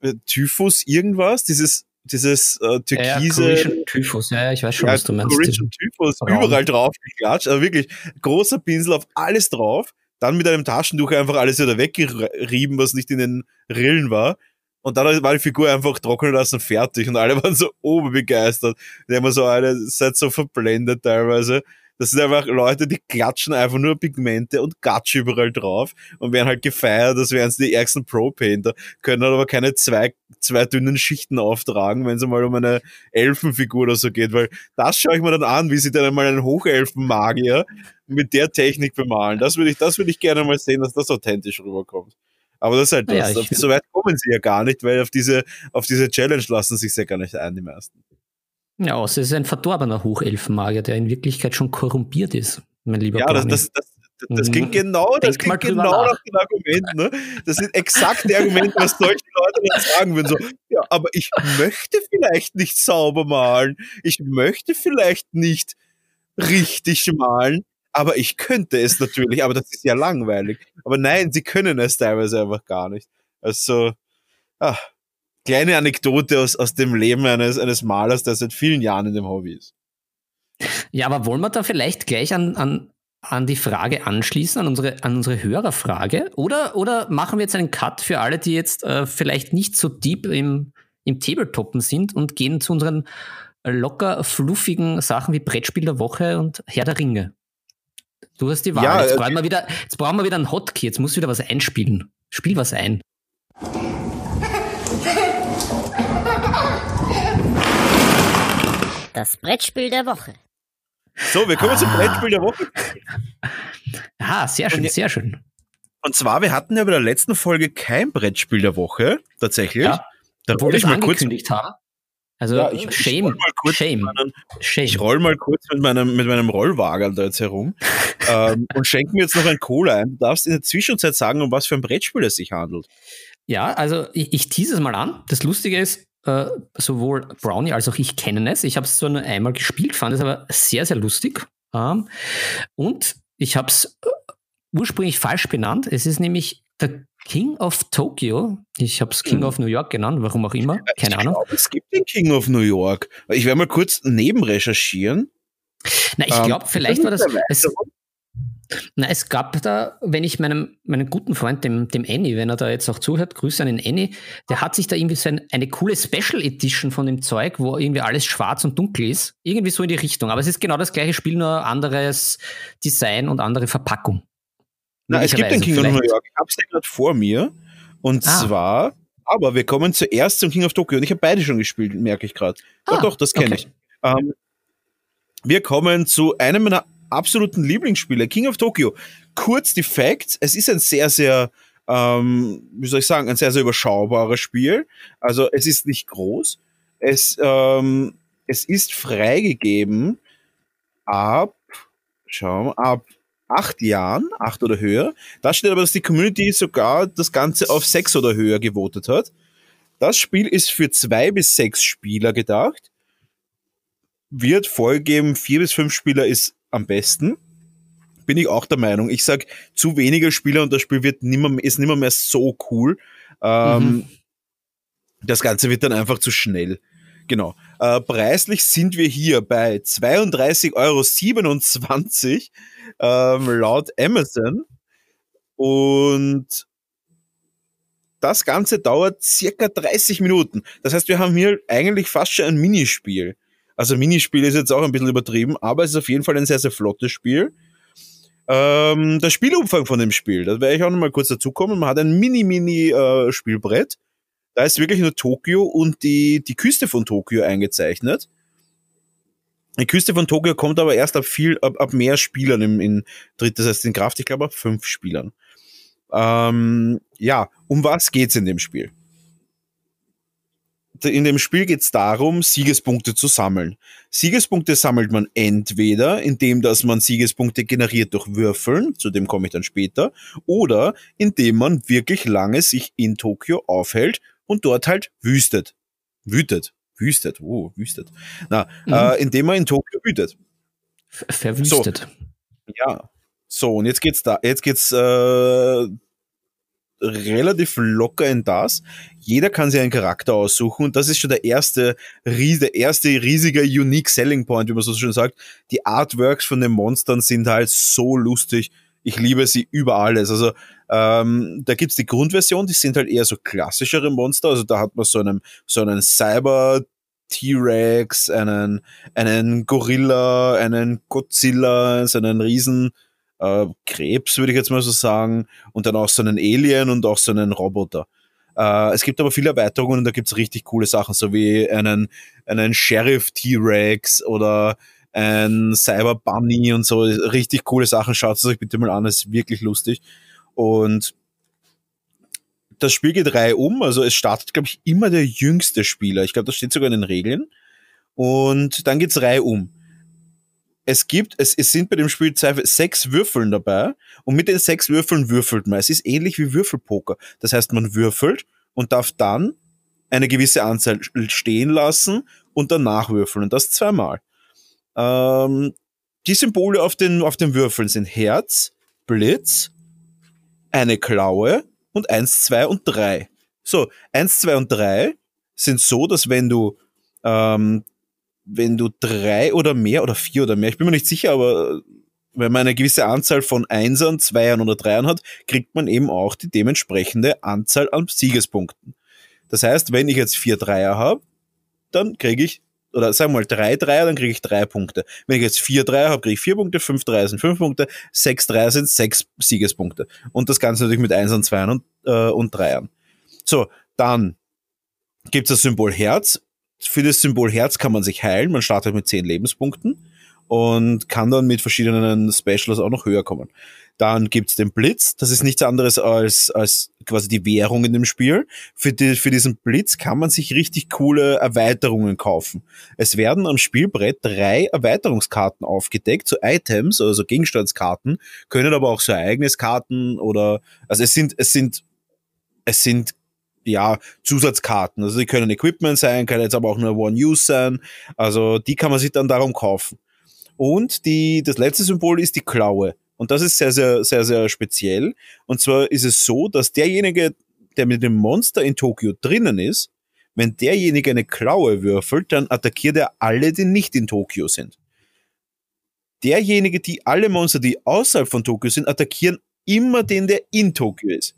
äh, Typhus irgendwas, dieses dieses äh, türkise ja, Typhus, ja, ich weiß schon, ja, was du meinst. Typhus überall drauf geklatscht, also wirklich großer Pinsel auf alles drauf, dann mit einem Taschentuch einfach alles wieder weggerieben, was nicht in den Rillen war und dann war die Figur einfach trocknen lassen fertig und alle waren so oberbegeistert. Die haben so alle, seid so verblendet teilweise. Das sind einfach Leute, die klatschen einfach nur Pigmente und Gatsch überall drauf und werden halt gefeiert, das wären die ärgsten Pro-Painter, können aber keine zwei, zwei dünnen Schichten auftragen, wenn es mal um eine Elfenfigur oder so geht, weil das schaue ich mir dann an, wie sie dann einmal einen Hochelfenmagier mit der Technik bemalen. Das würde ich, das würde ich gerne mal sehen, dass das authentisch rüberkommt. Aber das ist halt das. Ja, so weit kommen sie ja gar nicht, weil auf diese, auf diese Challenge lassen sich ja gar nicht ein, die meisten. Ja, außer es ist ein verdorbener Hochelfenmagier, der in Wirklichkeit schon korrumpiert ist, mein lieber Ja, das, das, das, das klingt mhm. genau, das klingt genau nach. dem Argument, ne? Das sind exakt die Argumente, was solche Leute dann sagen würden. So, ja, aber ich möchte vielleicht nicht sauber malen. Ich möchte vielleicht nicht richtig malen aber ich könnte es natürlich, aber das ist ja langweilig. Aber nein, sie können es teilweise einfach gar nicht. Also, ah, kleine Anekdote aus, aus dem Leben eines, eines Malers, der seit vielen Jahren in dem Hobby ist. Ja, aber wollen wir da vielleicht gleich an, an, an die Frage anschließen, an unsere, an unsere Hörerfrage? Oder, oder machen wir jetzt einen Cut für alle, die jetzt äh, vielleicht nicht so deep im, im Tabletoppen sind und gehen zu unseren locker fluffigen Sachen wie Brettspiel der Woche und Herr der Ringe? Du hast die Wahl. Ja, jetzt, äh, brauchen wir wieder, jetzt brauchen wir wieder einen Hotkey. Jetzt muss wieder was einspielen. Spiel was ein. Das Brettspiel der Woche. So, wir kommen ah. zum Brettspiel der Woche. Ah, sehr schön, sehr schön. Und zwar, wir hatten ja bei der letzten Folge kein Brettspiel der Woche, tatsächlich. Ja, da wollte ich mal kurz haben. Also ja, ich, Shame, ich Shame, meinen, Shame. Ich roll mal kurz mit meinem, mit meinem Rollwagen da jetzt herum ähm, und schenke mir jetzt noch ein Cola ein. Du darfst in der Zwischenzeit sagen, um was für ein Brettspiel es sich handelt. Ja, also ich, ich tease es mal an. Das Lustige ist, äh, sowohl Brownie als auch ich kennen es. Ich habe es zwar nur einmal gespielt, fand es aber sehr, sehr lustig. Ähm, und ich habe es äh, ursprünglich falsch benannt. Es ist nämlich der King of Tokyo. Ich habe es King hm. of New York genannt, warum auch immer. Keine ich Ahnung. Glaub, es gibt den King of New York. Ich werde mal kurz neben recherchieren. Na, ich glaube, ähm, vielleicht war das. Es, na, es gab da, wenn ich meinem, meinem guten Freund, dem, dem Annie, wenn er da jetzt auch zuhört, Grüße an den Annie, der hat sich da irgendwie so ein, eine coole Special Edition von dem Zeug, wo irgendwie alles schwarz und dunkel ist. Irgendwie so in die Richtung. Aber es ist genau das gleiche Spiel, nur anderes Design und andere Verpackung. Na, es gibt den King Vielleicht. of New York. Ich hab's ja gerade vor mir. Und ah. zwar, aber wir kommen zuerst zum King of Tokyo. Und ich habe beide schon gespielt, merke ich gerade. Ah, doch, das kenne okay. ich. Ähm, wir kommen zu einem meiner absoluten Lieblingsspiele, King of Tokyo. Kurz die Facts. Es ist ein sehr, sehr, ähm, wie soll ich sagen, ein sehr, sehr überschaubares Spiel. Also es ist nicht groß. Es, ähm, es ist freigegeben ab, schau mal, ab acht Jahren, acht oder höher. Da steht aber, dass die Community sogar das Ganze auf sechs oder höher gewotet hat. Das Spiel ist für zwei bis sechs Spieler gedacht. Wird vorgegeben, vier bis fünf Spieler ist am besten. Bin ich auch der Meinung. Ich sag zu wenige Spieler und das Spiel wird nimmer, ist nimmer mehr so cool. Ähm, mhm. Das Ganze wird dann einfach zu schnell. Genau. Äh, preislich sind wir hier bei 32,27 Euro ähm, laut Amazon. Und das Ganze dauert circa 30 Minuten. Das heißt, wir haben hier eigentlich fast schon ein Minispiel. Also Minispiel ist jetzt auch ein bisschen übertrieben, aber es ist auf jeden Fall ein sehr, sehr flottes Spiel. Ähm, der Spielumfang von dem Spiel, da werde ich auch noch mal kurz dazukommen. Man hat ein Mini-Mini-Spielbrett. Äh, da ist wirklich nur Tokio und die, die Küste von Tokio eingezeichnet. Die Küste von Tokio kommt aber erst ab viel, ab, ab mehr Spielern im, in dritt, das heißt in Kraft, ich glaube ab fünf Spielern. Ähm, ja, um was geht's in dem Spiel? In dem Spiel geht's darum, Siegespunkte zu sammeln. Siegespunkte sammelt man entweder, indem dass man Siegespunkte generiert durch Würfeln, zu dem komme ich dann später, oder indem man wirklich lange sich in Tokio aufhält und dort halt wüstet. Wütet. Wüstet. Oh, wüstet. Na, mhm. äh, indem man in Tokio wütet. Verwüstet. So. Ja. So, und jetzt geht's da, jetzt geht's äh, relativ locker in das. Jeder kann sich einen Charakter aussuchen und das ist schon der erste, der erste riesige Unique Selling Point, wie man so schön sagt. Die Artworks von den Monstern sind halt so lustig. Ich liebe sie über alles. Also ähm, da gibt's die Grundversion, die sind halt eher so klassischere Monster. Also da hat man so einen, so einen Cyber T-Rex, einen, einen Gorilla, einen Godzilla, so einen riesen äh, Krebs, würde ich jetzt mal so sagen, und dann auch so einen Alien und auch so einen Roboter. Äh, es gibt aber viele Erweiterungen und da gibt's richtig coole Sachen, so wie einen, einen Sheriff T-Rex oder ein Cyber Bunny und so. Richtig coole Sachen. Schaut es euch bitte mal an, es ist wirklich lustig. Und das Spiel geht Reihe um, also es startet, glaube ich, immer der jüngste Spieler. Ich glaube, das steht sogar in den Regeln. Und dann geht's Reihe um es gibt, es, es sind bei dem Spiel zwei, sechs Würfeln dabei und mit den sechs Würfeln würfelt man. Es ist ähnlich wie Würfelpoker. Das heißt, man würfelt und darf dann eine gewisse Anzahl stehen lassen und dann nachwürfeln und das zweimal. Ähm, die Symbole auf den, auf den Würfeln sind Herz, Blitz, eine Klaue und eins, zwei und drei. So, eins, zwei und drei sind so, dass wenn du ähm, wenn du drei oder mehr oder vier oder mehr, ich bin mir nicht sicher, aber wenn man eine gewisse Anzahl von Einsern, Zweiern oder Dreiern hat, kriegt man eben auch die dementsprechende Anzahl an Siegespunkten. Das heißt, wenn ich jetzt vier Dreier habe, dann kriege ich, oder sagen wir mal drei Dreier, dann kriege ich drei Punkte. Wenn ich jetzt vier Dreier habe, kriege ich vier Punkte, fünf Dreier sind fünf Punkte, sechs Dreier sind sechs Siegespunkte. Und das Ganze natürlich mit Einsern, Zweiern und, äh, und Dreiern. So, dann gibt es das Symbol Herz für das Symbol Herz kann man sich heilen. Man startet mit 10 Lebenspunkten und kann dann mit verschiedenen Specials auch noch höher kommen. Dann gibt's den Blitz. Das ist nichts anderes als, als quasi die Währung in dem Spiel. Für, die, für diesen Blitz kann man sich richtig coole Erweiterungen kaufen. Es werden am Spielbrett drei Erweiterungskarten aufgedeckt, so Items, also Gegenstandskarten, können aber auch so Ereigniskarten oder, also es sind, es sind, es sind ja, Zusatzkarten. Also die können Equipment sein, können jetzt aber auch nur One-Use sein. Also die kann man sich dann darum kaufen. Und die, das letzte Symbol ist die Klaue. Und das ist sehr, sehr, sehr, sehr speziell. Und zwar ist es so, dass derjenige, der mit dem Monster in Tokio drinnen ist, wenn derjenige eine Klaue würfelt, dann attackiert er alle, die nicht in Tokio sind. Derjenige, die alle Monster, die außerhalb von Tokio sind, attackieren immer den, der in Tokio ist.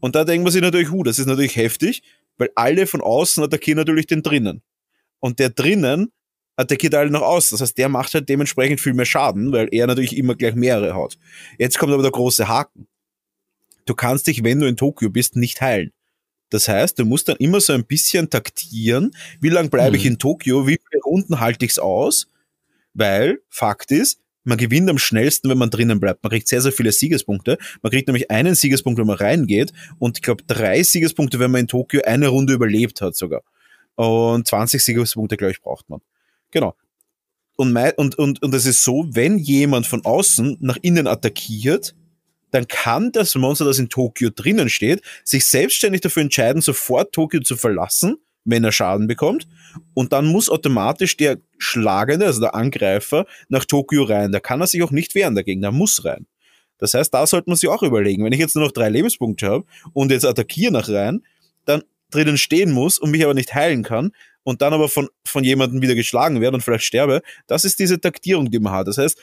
Und da denkt man sich natürlich, hu, das ist natürlich heftig, weil alle von außen attackieren natürlich den drinnen. Und der drinnen attackiert alle nach außen. Das heißt, der macht halt dementsprechend viel mehr Schaden, weil er natürlich immer gleich mehrere hat. Jetzt kommt aber der große Haken. Du kannst dich, wenn du in Tokio bist, nicht heilen. Das heißt, du musst dann immer so ein bisschen taktieren, wie lange bleibe mhm. ich in Tokio, wie viele Runden halte ich's aus, weil Fakt ist, man gewinnt am schnellsten, wenn man drinnen bleibt. Man kriegt sehr, sehr viele Siegespunkte. Man kriegt nämlich einen Siegespunkt, wenn man reingeht und ich glaube drei Siegespunkte, wenn man in Tokio eine Runde überlebt hat sogar. Und 20 Siegespunkte, glaube ich, braucht man. Genau. Und, und, und, und es ist so, wenn jemand von außen nach innen attackiert, dann kann das Monster, das in Tokio drinnen steht, sich selbstständig dafür entscheiden, sofort Tokio zu verlassen wenn er Schaden bekommt. Und dann muss automatisch der Schlagende, also der Angreifer, nach Tokio rein. Da kann er sich auch nicht wehren dagegen, der muss rein. Das heißt, da sollte man sich auch überlegen, wenn ich jetzt nur noch drei Lebenspunkte habe und jetzt attackiere nach rein, dann drinnen stehen muss und mich aber nicht heilen kann und dann aber von, von jemandem wieder geschlagen werde und vielleicht sterbe, das ist diese Taktierung, die man hat. Das heißt,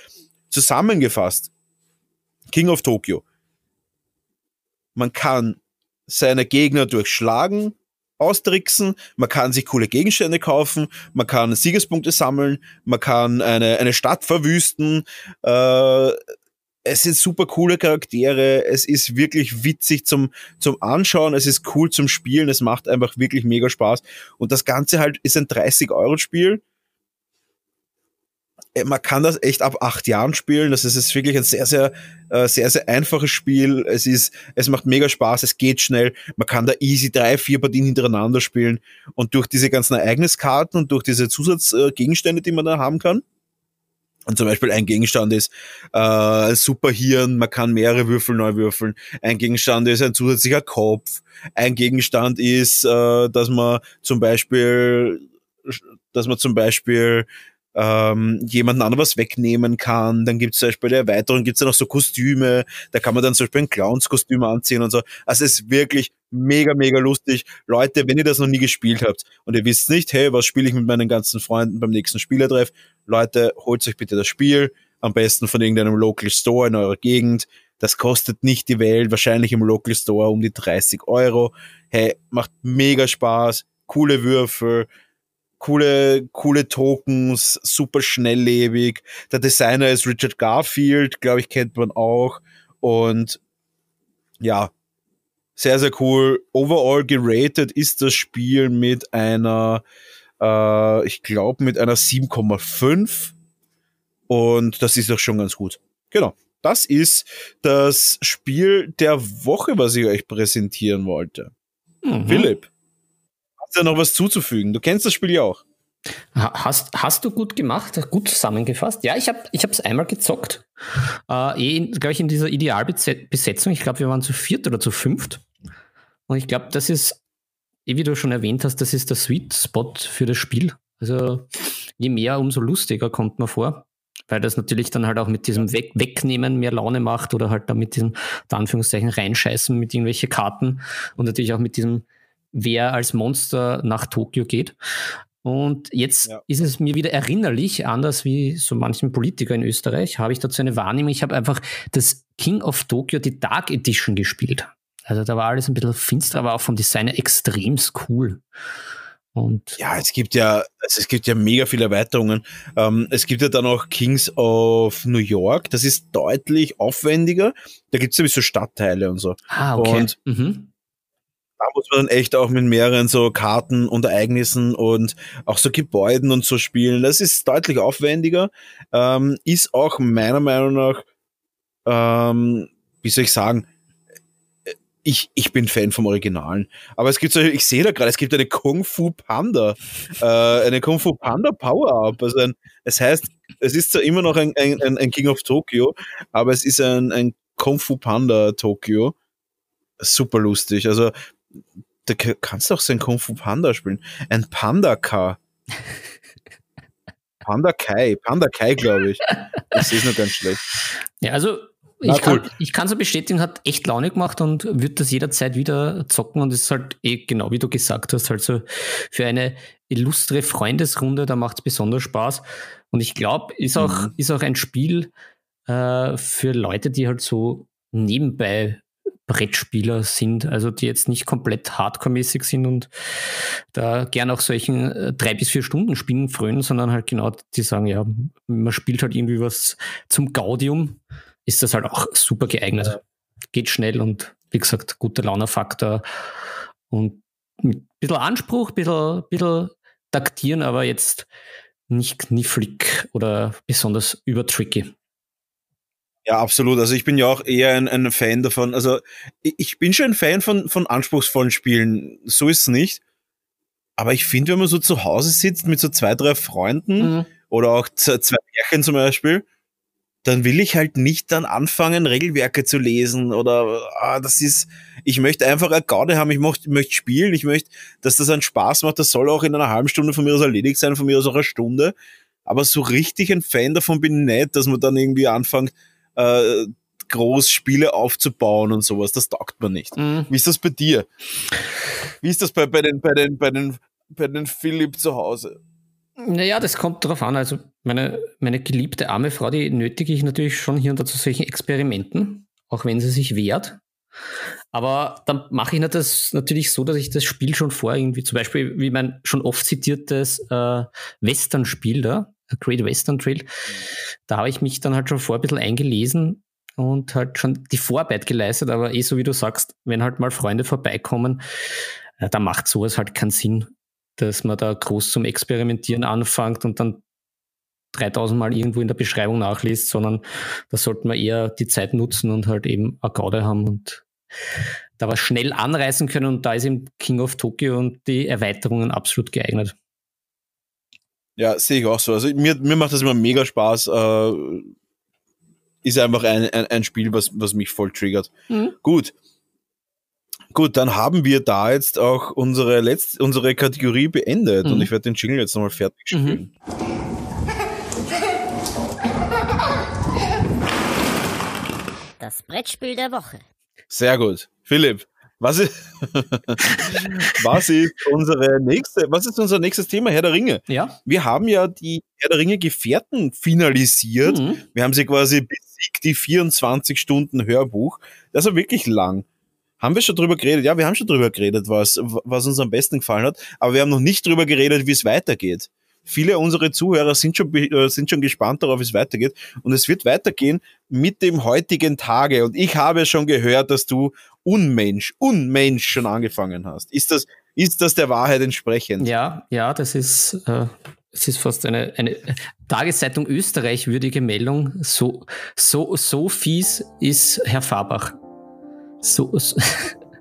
zusammengefasst, King of Tokyo. Man kann seine Gegner durchschlagen, austricksen, man kann sich coole Gegenstände kaufen, man kann Siegespunkte sammeln, man kann eine, eine Stadt verwüsten. Äh, es sind super coole Charaktere, es ist wirklich witzig zum, zum Anschauen, es ist cool zum Spielen, es macht einfach wirklich mega Spaß. Und das Ganze halt ist ein 30-Euro-Spiel äh, man kann das echt ab acht Jahren spielen. Das ist, ist wirklich ein sehr, sehr, äh, sehr, sehr einfaches Spiel. Es ist, es macht mega Spaß, es geht schnell. Man kann da easy drei, vier Partien hintereinander spielen. Und durch diese ganzen Ereigniskarten und durch diese Zusatzgegenstände, die man da haben kann, und zum Beispiel ein Gegenstand ist äh, Superhirn, man kann mehrere Würfel neu würfeln. Ein Gegenstand ist ein zusätzlicher Kopf. Ein Gegenstand ist, äh, dass man zum Beispiel, dass man zum Beispiel ähm, jemanden anderen was wegnehmen kann. Dann gibt es zum Beispiel bei der Erweiterung gibt's dann auch so Kostüme, da kann man dann zum Beispiel ein Clownskostüm anziehen und so. Also es ist wirklich mega, mega lustig. Leute, wenn ihr das noch nie gespielt habt und ihr wisst nicht, hey, was spiele ich mit meinen ganzen Freunden beim nächsten Spielertreff, Leute, holt euch bitte das Spiel, am besten von irgendeinem Local Store in eurer Gegend. Das kostet nicht die Welt, wahrscheinlich im Local Store um die 30 Euro. Hey, macht mega Spaß, coole Würfel, coole, coole Tokens, super schnelllebig. Der Designer ist Richard Garfield, glaube ich, kennt man auch. Und ja, sehr, sehr cool. Overall geratet ist das Spiel mit einer, äh, ich glaube, mit einer 7,5. Und das ist doch schon ganz gut. Genau. Das ist das Spiel der Woche, was ich euch präsentieren wollte. Mhm. Philipp, hast du noch was zuzufügen? Du kennst das Spiel ja auch. Hast, hast du gut gemacht, gut zusammengefasst. Ja, ich habe es einmal gezockt. Äh, eh, glaube ich, in dieser Idealbesetzung. Ich glaube, wir waren zu viert oder zu fünft. Und ich glaube, das ist, eh, wie du schon erwähnt hast, das ist der Sweet Spot für das Spiel. Also je mehr, umso lustiger kommt man vor. Weil das natürlich dann halt auch mit diesem Weg Wegnehmen mehr Laune macht oder halt da mit diesem, Anführungszeichen, reinscheißen mit irgendwelche Karten und natürlich auch mit diesem wer als Monster nach Tokio geht. Und jetzt ja. ist es mir wieder erinnerlich, anders wie so manchen Politiker in Österreich, habe ich dazu eine Wahrnehmung. Ich habe einfach das King of Tokyo, die Dark Edition gespielt. Also da war alles ein bisschen finster, aber auch vom Design extrem cool. Und ja, es gibt ja, also es gibt ja mega viele Erweiterungen. Ähm, es gibt ja dann auch Kings of New York, das ist deutlich aufwendiger. Da gibt es nämlich so Stadtteile und so. Ah, okay. Und mhm da muss man dann echt auch mit mehreren so Karten und Ereignissen und auch so Gebäuden und so spielen. Das ist deutlich aufwendiger, ähm, ist auch meiner Meinung nach, ähm, wie soll ich sagen, ich, ich bin Fan vom Originalen. Aber es gibt so, ich sehe da gerade, es gibt eine Kung Fu Panda, äh, eine Kung Fu Panda Power-Up. Also ein, es heißt, es ist zwar immer noch ein, ein, ein King of Tokyo, aber es ist ein, ein Kung Fu Panda Tokyo. Super lustig. Also da kannst du auch so ein Kung Fu Panda spielen. Ein Panda K. Panda Kai, Panda Kai, glaube ich. Das ist noch ganz schlecht. Ja, also ich, Na, kann, ich kann so bestätigen, hat echt Laune gemacht und wird das jederzeit wieder zocken und es ist halt eh genau wie du gesagt hast, halt so für eine illustre Freundesrunde, da macht es besonders Spaß. Und ich glaube, ist auch, mhm. ist auch ein Spiel äh, für Leute, die halt so nebenbei Brettspieler sind, also die jetzt nicht komplett hardcore-mäßig sind und da gern auch solchen äh, drei bis vier Stunden Spielen frönen, sondern halt genau, die sagen, ja, man spielt halt irgendwie was zum Gaudium, ist das halt auch super geeignet. Ja. Geht schnell und wie gesagt, guter Launefaktor und mit ein bisschen Anspruch, ein bisschen, bisschen taktieren, aber jetzt nicht knifflig oder besonders übertricky. Ja, absolut. Also ich bin ja auch eher ein, ein Fan davon. Also ich, bin schon ein Fan von, von anspruchsvollen Spielen. So ist es nicht. Aber ich finde, wenn man so zu Hause sitzt mit so zwei, drei Freunden mhm. oder auch zwei Märchen zum Beispiel, dann will ich halt nicht dann anfangen, Regelwerke zu lesen oder ah, das ist, ich möchte einfach eine Gaude haben, ich möchte, möchte spielen, ich möchte, dass das einen Spaß macht, das soll auch in einer halben Stunde von mir aus erledigt sein, von mir aus auch eine Stunde. Aber so richtig ein Fan davon bin ich nicht, dass man dann irgendwie anfängt, äh, groß Spiele aufzubauen und sowas. Das taugt man nicht. Mhm. Wie ist das bei dir? Wie ist das bei, bei den, bei den, bei den, bei den Philipp zu Hause? Naja, das kommt darauf an. Also meine, meine geliebte arme Frau, die nötige ich natürlich schon hier und da zu solchen Experimenten, auch wenn sie sich wehrt. Aber dann mache ich das natürlich so, dass ich das Spiel schon vor irgendwie, zum Beispiel wie mein schon oft zitiertes äh, Western-Spiel da, Great Western Trail, da habe ich mich dann halt schon vor ein bisschen eingelesen und halt schon die Vorarbeit geleistet, aber eh so wie du sagst, wenn halt mal Freunde vorbeikommen, äh, da macht sowas halt keinen Sinn, dass man da groß zum Experimentieren anfängt und dann 3000 Mal irgendwo in der Beschreibung nachliest, sondern da sollte man eher die Zeit nutzen und halt eben eine Gaude haben und da was schnell anreißen können. Und da ist eben King of Tokyo und die Erweiterungen absolut geeignet. Ja, sehe ich auch so. Also mir, mir macht das immer mega Spaß. Äh, ist einfach ein, ein, ein Spiel, was, was mich voll triggert. Mhm. Gut. Gut, dann haben wir da jetzt auch unsere letzte, unsere Kategorie beendet mhm. und ich werde den Jingle jetzt nochmal fertig mhm. spielen. Mhm. Das Brettspiel der Woche. Sehr gut. Philipp, was ist, was ist unsere nächste, was ist unser nächstes Thema? Herr der Ringe. Ja. Wir haben ja die Herr der Ringe Gefährten finalisiert. Mhm. Wir haben sie quasi besiegt, die 24 Stunden Hörbuch. Das war wirklich lang. Haben wir schon drüber geredet? Ja, wir haben schon drüber geredet, was, was uns am besten gefallen hat. Aber wir haben noch nicht drüber geredet, wie es weitergeht. Viele unserer Zuhörer sind schon, äh, sind schon gespannt darauf, wie es weitergeht. Und es wird weitergehen mit dem heutigen Tage. Und ich habe schon gehört, dass du Unmensch, Unmensch schon angefangen hast. Ist das, ist das der Wahrheit entsprechend? Ja, ja, das ist, äh, es ist fast eine, eine Tageszeitung Österreich würdige Meldung. So, so, so fies ist Herr Fabach. So, so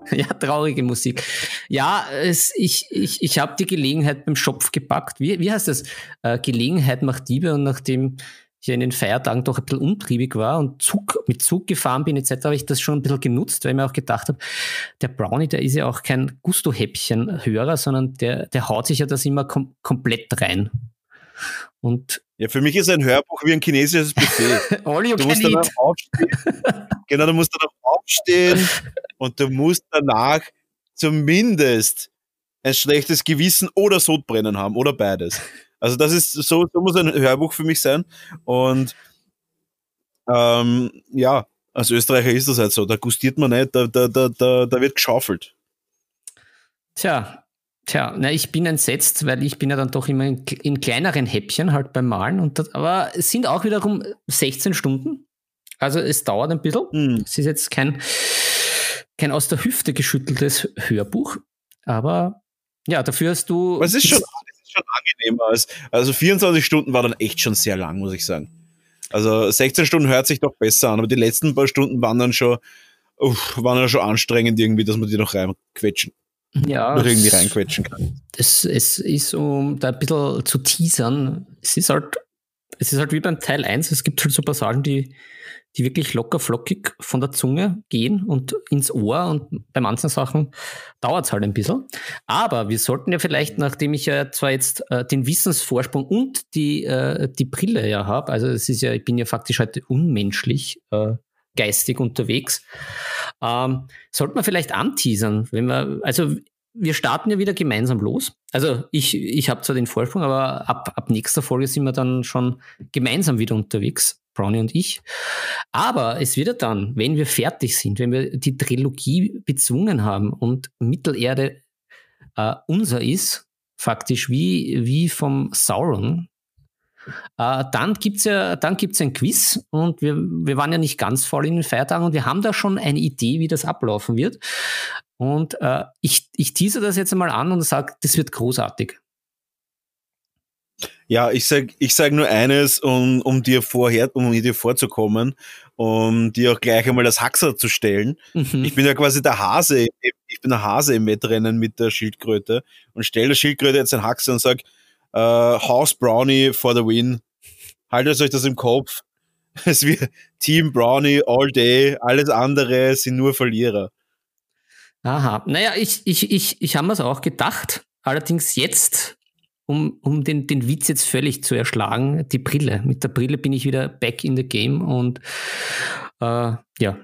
Ja, traurige Musik. Ja, es, ich, ich, ich habe die Gelegenheit beim Schopf gepackt. Wie, wie heißt das? Äh, Gelegenheit macht Diebe und nachdem ich in den Feiertagen doch ein bisschen untriebig war und Zug, mit Zug gefahren bin etc., habe ich das schon ein bisschen genutzt, weil ich mir auch gedacht habe, der Brownie, der ist ja auch kein Gusto-Häppchen-Hörer, sondern der, der haut sich ja das immer kom komplett rein. Und ja, für mich ist ein Hörbuch wie ein chinesisches Buffet. Du musst dann aufstehen. genau, du musst dann auch aufstehen und du musst danach zumindest ein schlechtes Gewissen oder Sodbrennen haben oder beides. Also das ist so, so muss ein Hörbuch für mich sein. Und ähm, ja, als Österreicher ist das halt so. Da gustiert man nicht, da, da, da, da, da wird geschaufelt. Tja, tja, na, ich bin entsetzt, weil ich bin ja dann doch immer in, in kleineren Häppchen halt beim Malen. Und das, aber es sind auch wiederum 16 Stunden. Also es dauert ein bisschen. Hm. Es ist jetzt kein kein aus der Hüfte geschütteltes Hörbuch, aber ja, dafür hast du. Aber es ist schon, es ist schon angenehmer. Als, also 24 Stunden war dann echt schon sehr lang, muss ich sagen. Also 16 Stunden hört sich doch besser an, aber die letzten paar Stunden waren dann schon, uff, waren dann schon anstrengend irgendwie, dass man die noch reinquetschen. Ja. Noch irgendwie reinquetschen kann. Es, es ist, um da ein bisschen zu teasern, es ist halt, es ist halt wie beim Teil 1, es gibt halt so Passagen, die die wirklich locker flockig von der Zunge gehen und ins Ohr und bei manchen Sachen dauert es halt ein bisschen. Aber wir sollten ja vielleicht, nachdem ich ja zwar jetzt äh, den Wissensvorsprung und die, äh, die Brille ja habe, also es ist ja, ich bin ja faktisch heute unmenschlich äh, geistig unterwegs, ähm, sollte man vielleicht anteasern, wenn wir, also wir starten ja wieder gemeinsam los. Also ich, ich habe zwar den Vorsprung, aber ab, ab nächster Folge sind wir dann schon gemeinsam wieder unterwegs. Brownie und ich. Aber es wird ja dann, wenn wir fertig sind, wenn wir die Trilogie bezwungen haben und Mittelerde äh, unser ist, faktisch wie, wie vom Sauron, äh, dann gibt es ja dann gibt's ein Quiz und wir, wir waren ja nicht ganz voll in den Feiertagen und wir haben da schon eine Idee, wie das ablaufen wird. Und äh, ich, ich tease das jetzt einmal an und sage, das wird großartig. Ja, ich sag, ich sag nur eines, um, um dir vorher, um dir vorzukommen, um dir auch gleich einmal das Haxer zu stellen. Mhm. Ich bin ja quasi der Hase, ich bin der Hase im Wettrennen mit der Schildkröte und stelle der Schildkröte jetzt ein Haxer und sag, äh, House Brownie for the win. Haltet euch das im Kopf. Es wird Team Brownie all day, alles andere sind nur Verlierer. Aha, naja, ich, ich, ich, ich habe mir es auch gedacht. Allerdings jetzt um, um den, den Witz jetzt völlig zu erschlagen, die Brille. Mit der Brille bin ich wieder back in the game und äh, ja.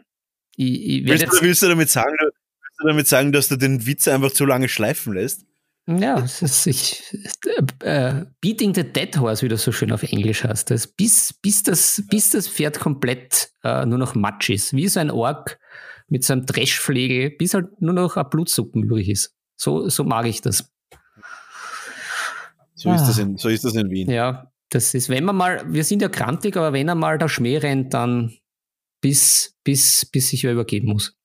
Ich, ich willst, du, willst, du damit sagen, willst du damit sagen, dass du den Witz einfach zu lange schleifen lässt? Ja, es ist, ich, äh, Beating the Dead Horse, wie das so schön auf Englisch heißt. Das, bis, bis, das, bis das Pferd komplett äh, nur noch matsch ist. Wie so ein Ork mit so einem Dreschflegel, bis halt nur noch ein Blutsuppen übrig ist. So, so mag ich das. So, ah. ist das in, so ist das in Wien. Ja, das ist, wenn man mal, wir sind ja krantig, aber wenn er mal der Schmäh rennt, dann bis, bis, bis wer übergeben muss.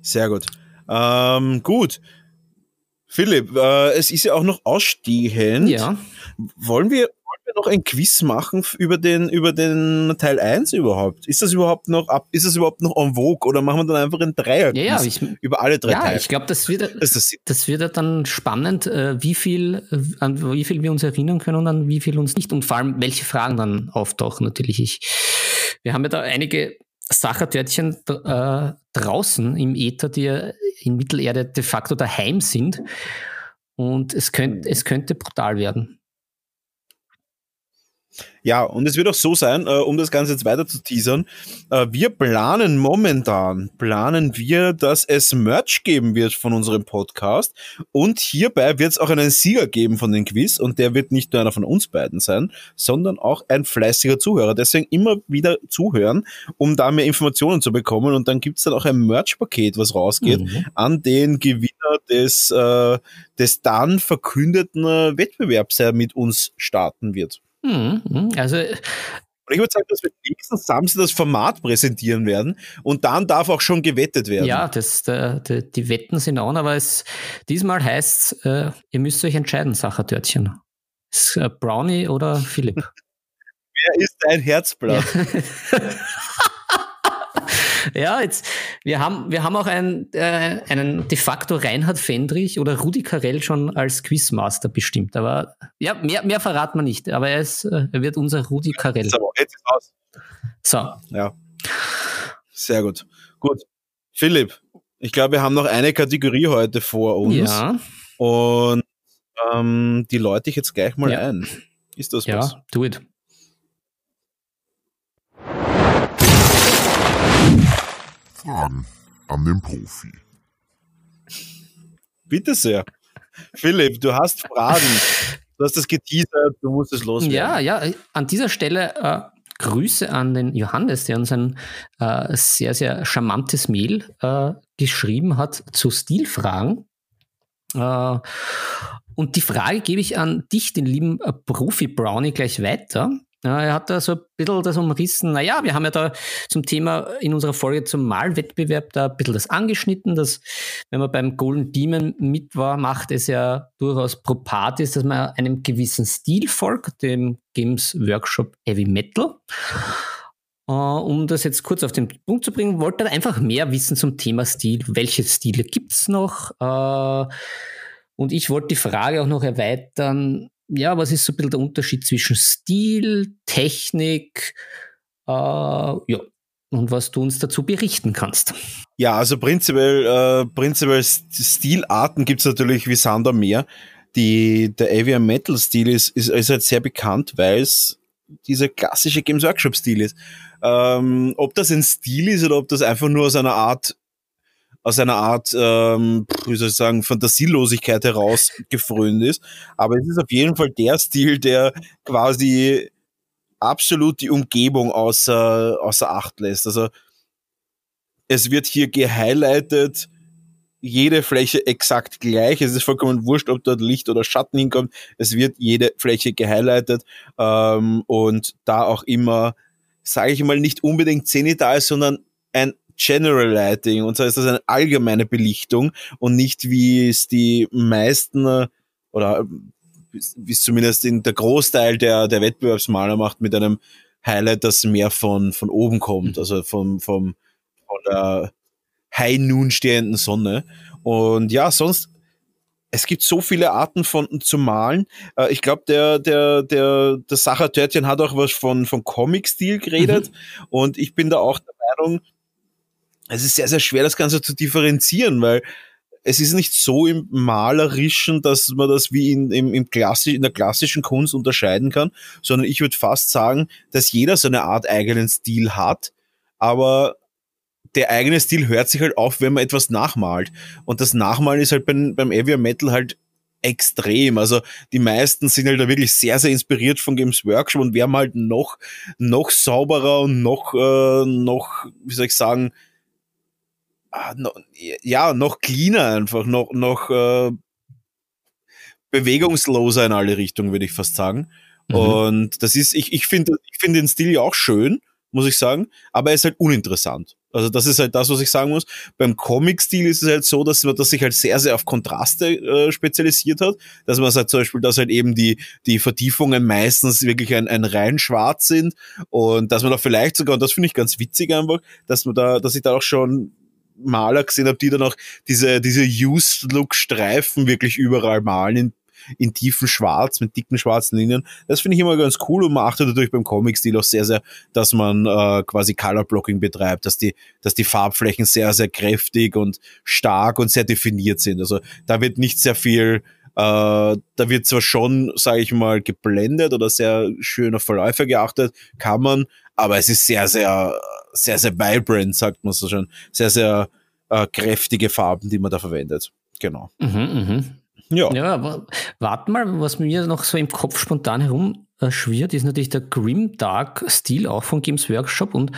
Sehr gut. Ähm, gut. Philipp, äh, es ist ja auch noch ausstehend. Ja. Wollen wir, wollen wir noch ein Quiz machen über den, über den Teil 1 überhaupt? Ist das überhaupt noch ab, ist das überhaupt noch en vogue oder machen wir dann einfach ein Dreier ja, ja, ich, über alle drei ja, Teile? ich glaube, das wird, das, das wird dann spannend, äh, wie viel, äh, an wie viel wir uns erinnern können und an wie viel uns nicht und vor allem, welche Fragen dann auftauchen natürlich. Ich, wir haben ja da einige Sachertörtchen äh, draußen im Äther, die ja in Mittelerde de facto daheim sind. Und es, könnt, es könnte brutal werden. Ja, und es wird auch so sein, äh, um das Ganze jetzt weiter zu teasern, äh, wir planen momentan, planen wir, dass es Merch geben wird von unserem Podcast und hierbei wird es auch einen Sieger geben von den Quiz und der wird nicht nur einer von uns beiden sein, sondern auch ein fleißiger Zuhörer. Deswegen immer wieder zuhören, um da mehr Informationen zu bekommen und dann gibt es dann auch ein Merch-Paket, was rausgeht mhm. an den Gewinner des, äh, des dann verkündeten Wettbewerbs, der mit uns starten wird. Mhm, mhm. Also und ich würde sagen, dass wir nächsten Samstag das Format präsentieren werden und dann darf auch schon gewettet werden. Ja, das, der, der, die Wetten sind on, aber es, diesmal heißt es, äh, ihr müsst euch entscheiden, Sachertörtchen. Ist äh, Brownie oder Philipp? Wer ist dein Herzblatt? Ja. ja, jetzt, wir haben, wir haben auch einen, äh, einen de facto Reinhard Fendrich oder Rudi Carell schon als Quizmaster bestimmt. Aber ja, mehr, mehr verraten wir nicht. Aber er, ist, äh, er wird unser Rudi Carell. So, jetzt ist aus. So. Ja. Sehr gut. Gut. Philipp, ich glaube, wir haben noch eine Kategorie heute vor uns. Ja. Und ähm, die läute ich jetzt gleich mal ja. ein. Ist das ja, was? Ja, do it. Fragen an den Profi. Bitte sehr. Philipp, du hast Fragen. Du hast das geteasert, du musst es loswerden. Ja, ja, an dieser Stelle äh, Grüße an den Johannes, der uns ein äh, sehr, sehr charmantes Mail äh, geschrieben hat zu Stilfragen. Äh, und die Frage gebe ich an dich, den lieben äh, Profi Brownie, gleich weiter. Ja, er hat da so ein bisschen das umrissen. Naja, wir haben ja da zum Thema in unserer Folge zum Malwettbewerb da ein bisschen das angeschnitten, dass wenn man beim Golden Demon mit war, macht es ja durchaus pro Part ist, dass man einem gewissen Stil folgt, dem Games Workshop Heavy Metal. Uh, um das jetzt kurz auf den Punkt zu bringen, wollte er einfach mehr wissen zum Thema Stil. Welche Stile gibt's noch? Uh, und ich wollte die Frage auch noch erweitern, ja, was ist so ein bisschen der Unterschied zwischen Stil, Technik, äh, ja, und was du uns dazu berichten kannst. Ja, also prinzipiell, äh, prinzipiell Stilarten gibt es natürlich wie Sander mehr. Die, der Avian Metal Stil ist, ist, ist halt sehr bekannt, weil es dieser klassische Games Workshop Stil ist. Ähm, ob das ein Stil ist oder ob das einfach nur aus einer Art aus einer Art, ähm, wie soll ich sagen, Fantasielosigkeit heraus gefrönt ist. Aber es ist auf jeden Fall der Stil, der quasi absolut die Umgebung außer, außer Acht lässt. Also es wird hier gehighlightet, jede Fläche exakt gleich. Es ist vollkommen wurscht, ob dort Licht oder Schatten hinkommt. Es wird jede Fläche gehighlightet ähm, und da auch immer, sage ich mal, nicht unbedingt zenital, sondern ein General Lighting und zwar ist das eine allgemeine Belichtung und nicht wie es die meisten oder wie es zumindest in der Großteil der, der Wettbewerbsmaler macht mit einem Highlight, das mehr von, von oben kommt, mhm. also vom, vom, von der High Noon stehenden Sonne. Und ja, sonst, es gibt so viele Arten von zu malen. Äh, ich glaube, der, der, der, der Sacher Törtchen hat auch was von, von Comic-Stil geredet. Mhm. Und ich bin da auch der Meinung, es ist sehr, sehr schwer, das Ganze zu differenzieren, weil es ist nicht so im Malerischen, dass man das wie in, im, im Klassisch, in der klassischen Kunst unterscheiden kann, sondern ich würde fast sagen, dass jeder so eine Art eigenen Stil hat, aber der eigene Stil hört sich halt auf, wenn man etwas nachmalt. Und das Nachmalen ist halt beim, beim Avian Metal halt extrem. Also die meisten sind halt da wirklich sehr, sehr inspiriert von Games Workshop und wir haben halt noch, noch sauberer und noch, äh, noch, wie soll ich sagen, ah, ja, noch cleaner einfach, noch, noch äh, bewegungsloser in alle Richtungen, würde ich fast sagen. Mhm. Und das ist, ich, ich finde ich finde den Stil ja auch schön, muss ich sagen, aber er ist halt uninteressant. Also das ist halt das, was ich sagen muss. Beim Comic-Stil ist es halt so, dass man das sich halt sehr, sehr auf Kontraste äh, spezialisiert hat. Dass man sagt zum Beispiel, dass halt eben die, die Vertiefungen meistens wirklich ein, ein rein schwarz sind und dass man da vielleicht sogar, und das finde ich ganz witzig einfach, dass man da, dass ich da auch schon Maler gesehen habe, die dann auch diese, diese Used-Look-Streifen wirklich überall malen in in tiefen Schwarz mit dicken schwarzen Linien. Das finde ich immer ganz cool und man achtet natürlich beim Comic-Stil auch sehr, sehr, dass man äh, quasi Color Blocking betreibt, dass die, dass die Farbflächen sehr, sehr kräftig und stark und sehr definiert sind. Also da wird nicht sehr viel Uh, da wird zwar schon, sage ich mal, geblendet oder sehr schön auf Verläufe geachtet, kann man, aber es ist sehr, sehr, sehr, sehr vibrant, sagt man so schon. Sehr, sehr uh, kräftige Farben, die man da verwendet. Genau. Mhm, mh. Ja. ja, aber warte mal, was mir noch so im Kopf spontan herumschwirrt, ist natürlich der Grim Dark Stil auch von Games Workshop und äh,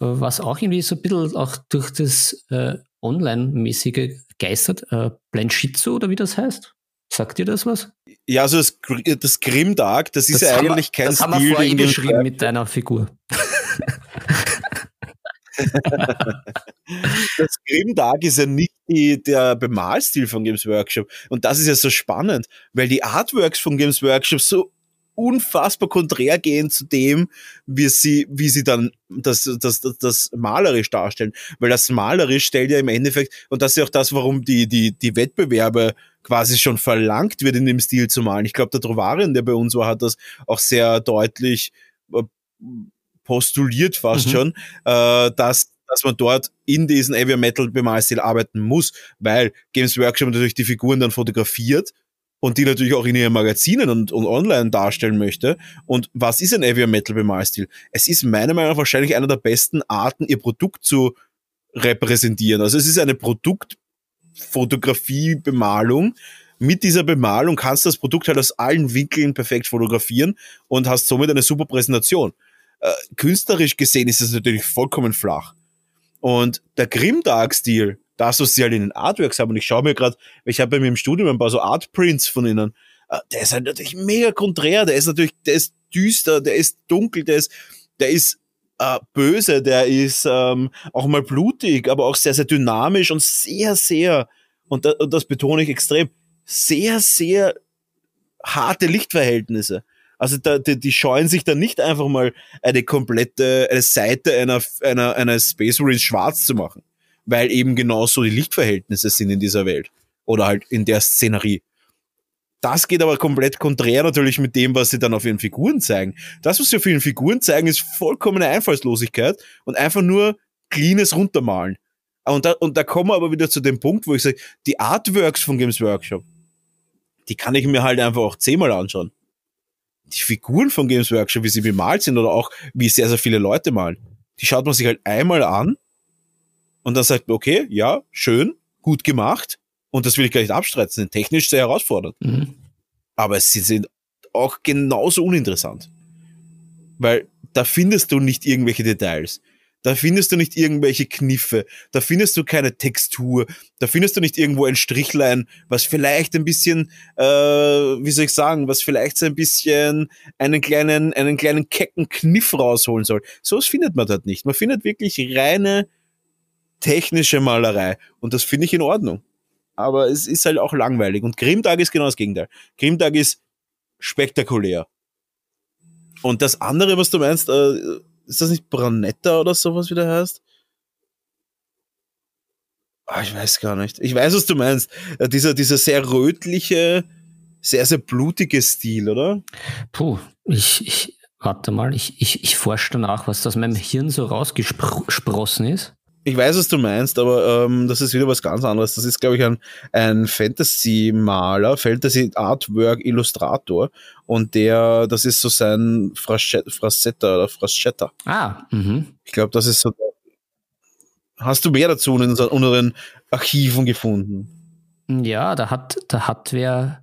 was auch irgendwie so ein bisschen auch durch das äh, Online-mäßige geistert, äh, Blanchitsu oder wie das heißt. Sagt dir das was? Ja, also das, das Grim Dark, das, das ist ja eigentlich kein das Stil. Das haben wir vorhin beschrieben mit deiner Figur. das Grimdark ist ja nicht die, der Bemalstil von Games Workshop. Und das ist ja so spannend, weil die Artworks von Games Workshop so unfassbar konträr gehen zu dem, wie sie, wie sie dann das, das, das, das malerisch darstellen. Weil das malerisch stellt ja im Endeffekt, und das ist ja auch das, warum die, die, die Wettbewerbe quasi schon verlangt wird, in dem Stil zu malen. Ich glaube, der Trovarian, der bei uns war, hat das auch sehr deutlich äh, postuliert fast mhm. schon, äh, dass dass man dort in diesen Heavy Metal Bemalstil arbeiten muss, weil Games Workshop natürlich die Figuren dann fotografiert und die natürlich auch in ihren Magazinen und, und online darstellen möchte. Und was ist ein Heavy Metal Bemalstil? Es ist meiner Meinung nach wahrscheinlich einer der besten Arten, ihr Produkt zu repräsentieren. Also es ist eine Produktfotografie-Bemalung. Mit dieser Bemalung kannst du das Produkt halt aus allen Winkeln perfekt fotografieren und hast somit eine super Präsentation. Äh, künstlerisch gesehen ist es natürlich vollkommen flach. Und der Grimdark-Stil, das, was sie halt in den Artworks haben, und ich schaue mir gerade, ich habe bei mir im Studium ein paar so Artprints von ihnen, äh, der ist halt natürlich mega konträr, der ist natürlich, der ist düster, der ist dunkel, der ist, der ist äh, böse, der ist ähm, auch mal blutig, aber auch sehr, sehr dynamisch und sehr, sehr, und, da, und das betone ich extrem, sehr, sehr harte Lichtverhältnisse. Also da, die, die scheuen sich dann nicht einfach mal eine komplette eine Seite einer, einer, einer Space Marine schwarz zu machen, weil eben genauso die Lichtverhältnisse sind in dieser Welt oder halt in der Szenerie. Das geht aber komplett konträr natürlich mit dem, was sie dann auf ihren Figuren zeigen. Das, was sie auf ihren Figuren zeigen, ist vollkommene Einfallslosigkeit und einfach nur cleanes Runtermalen. Und da, und da kommen wir aber wieder zu dem Punkt, wo ich sage, die Artworks von Games Workshop, die kann ich mir halt einfach auch zehnmal anschauen die Figuren von Games Workshop, wie sie bemalt sind oder auch wie sehr, sehr viele Leute malen, die schaut man sich halt einmal an und dann sagt man, okay, ja, schön, gut gemacht und das will ich gar nicht abstreiten, sind technisch sehr herausfordernd. Mhm. Aber sie sind auch genauso uninteressant. Weil da findest du nicht irgendwelche Details. Da findest du nicht irgendwelche Kniffe, da findest du keine Textur, da findest du nicht irgendwo ein Strichlein, was vielleicht ein bisschen, äh, wie soll ich sagen, was vielleicht so ein bisschen einen kleinen, einen kleinen kecken Kniff rausholen soll. Sowas findet man dort nicht. Man findet wirklich reine technische Malerei und das finde ich in Ordnung. Aber es ist halt auch langweilig und Grimtag ist genau das Gegenteil. Grimtag ist spektakulär. Und das andere, was du meinst, äh, ist das nicht Branetta oder sowas, wie der heißt? Oh, ich weiß gar nicht. Ich weiß, was du meinst. Äh, dieser, dieser sehr rötliche, sehr, sehr blutige Stil, oder? Puh, ich, ich warte mal, ich, ich, ich forsche danach, was aus meinem Hirn so rausgesprossen ist. Ich weiß, was du meinst, aber ähm, das ist wieder was ganz anderes. Das ist, glaube ich, ein, ein Fantasy-Maler, Fantasy-Artwork-Illustrator. Und der, das ist so sein Frasetta oder Fraschetta. Ah, mhm. Ich glaube, das ist so. Hast du mehr dazu in unseren, Archiven gefunden? Ja, da hat, da hat wer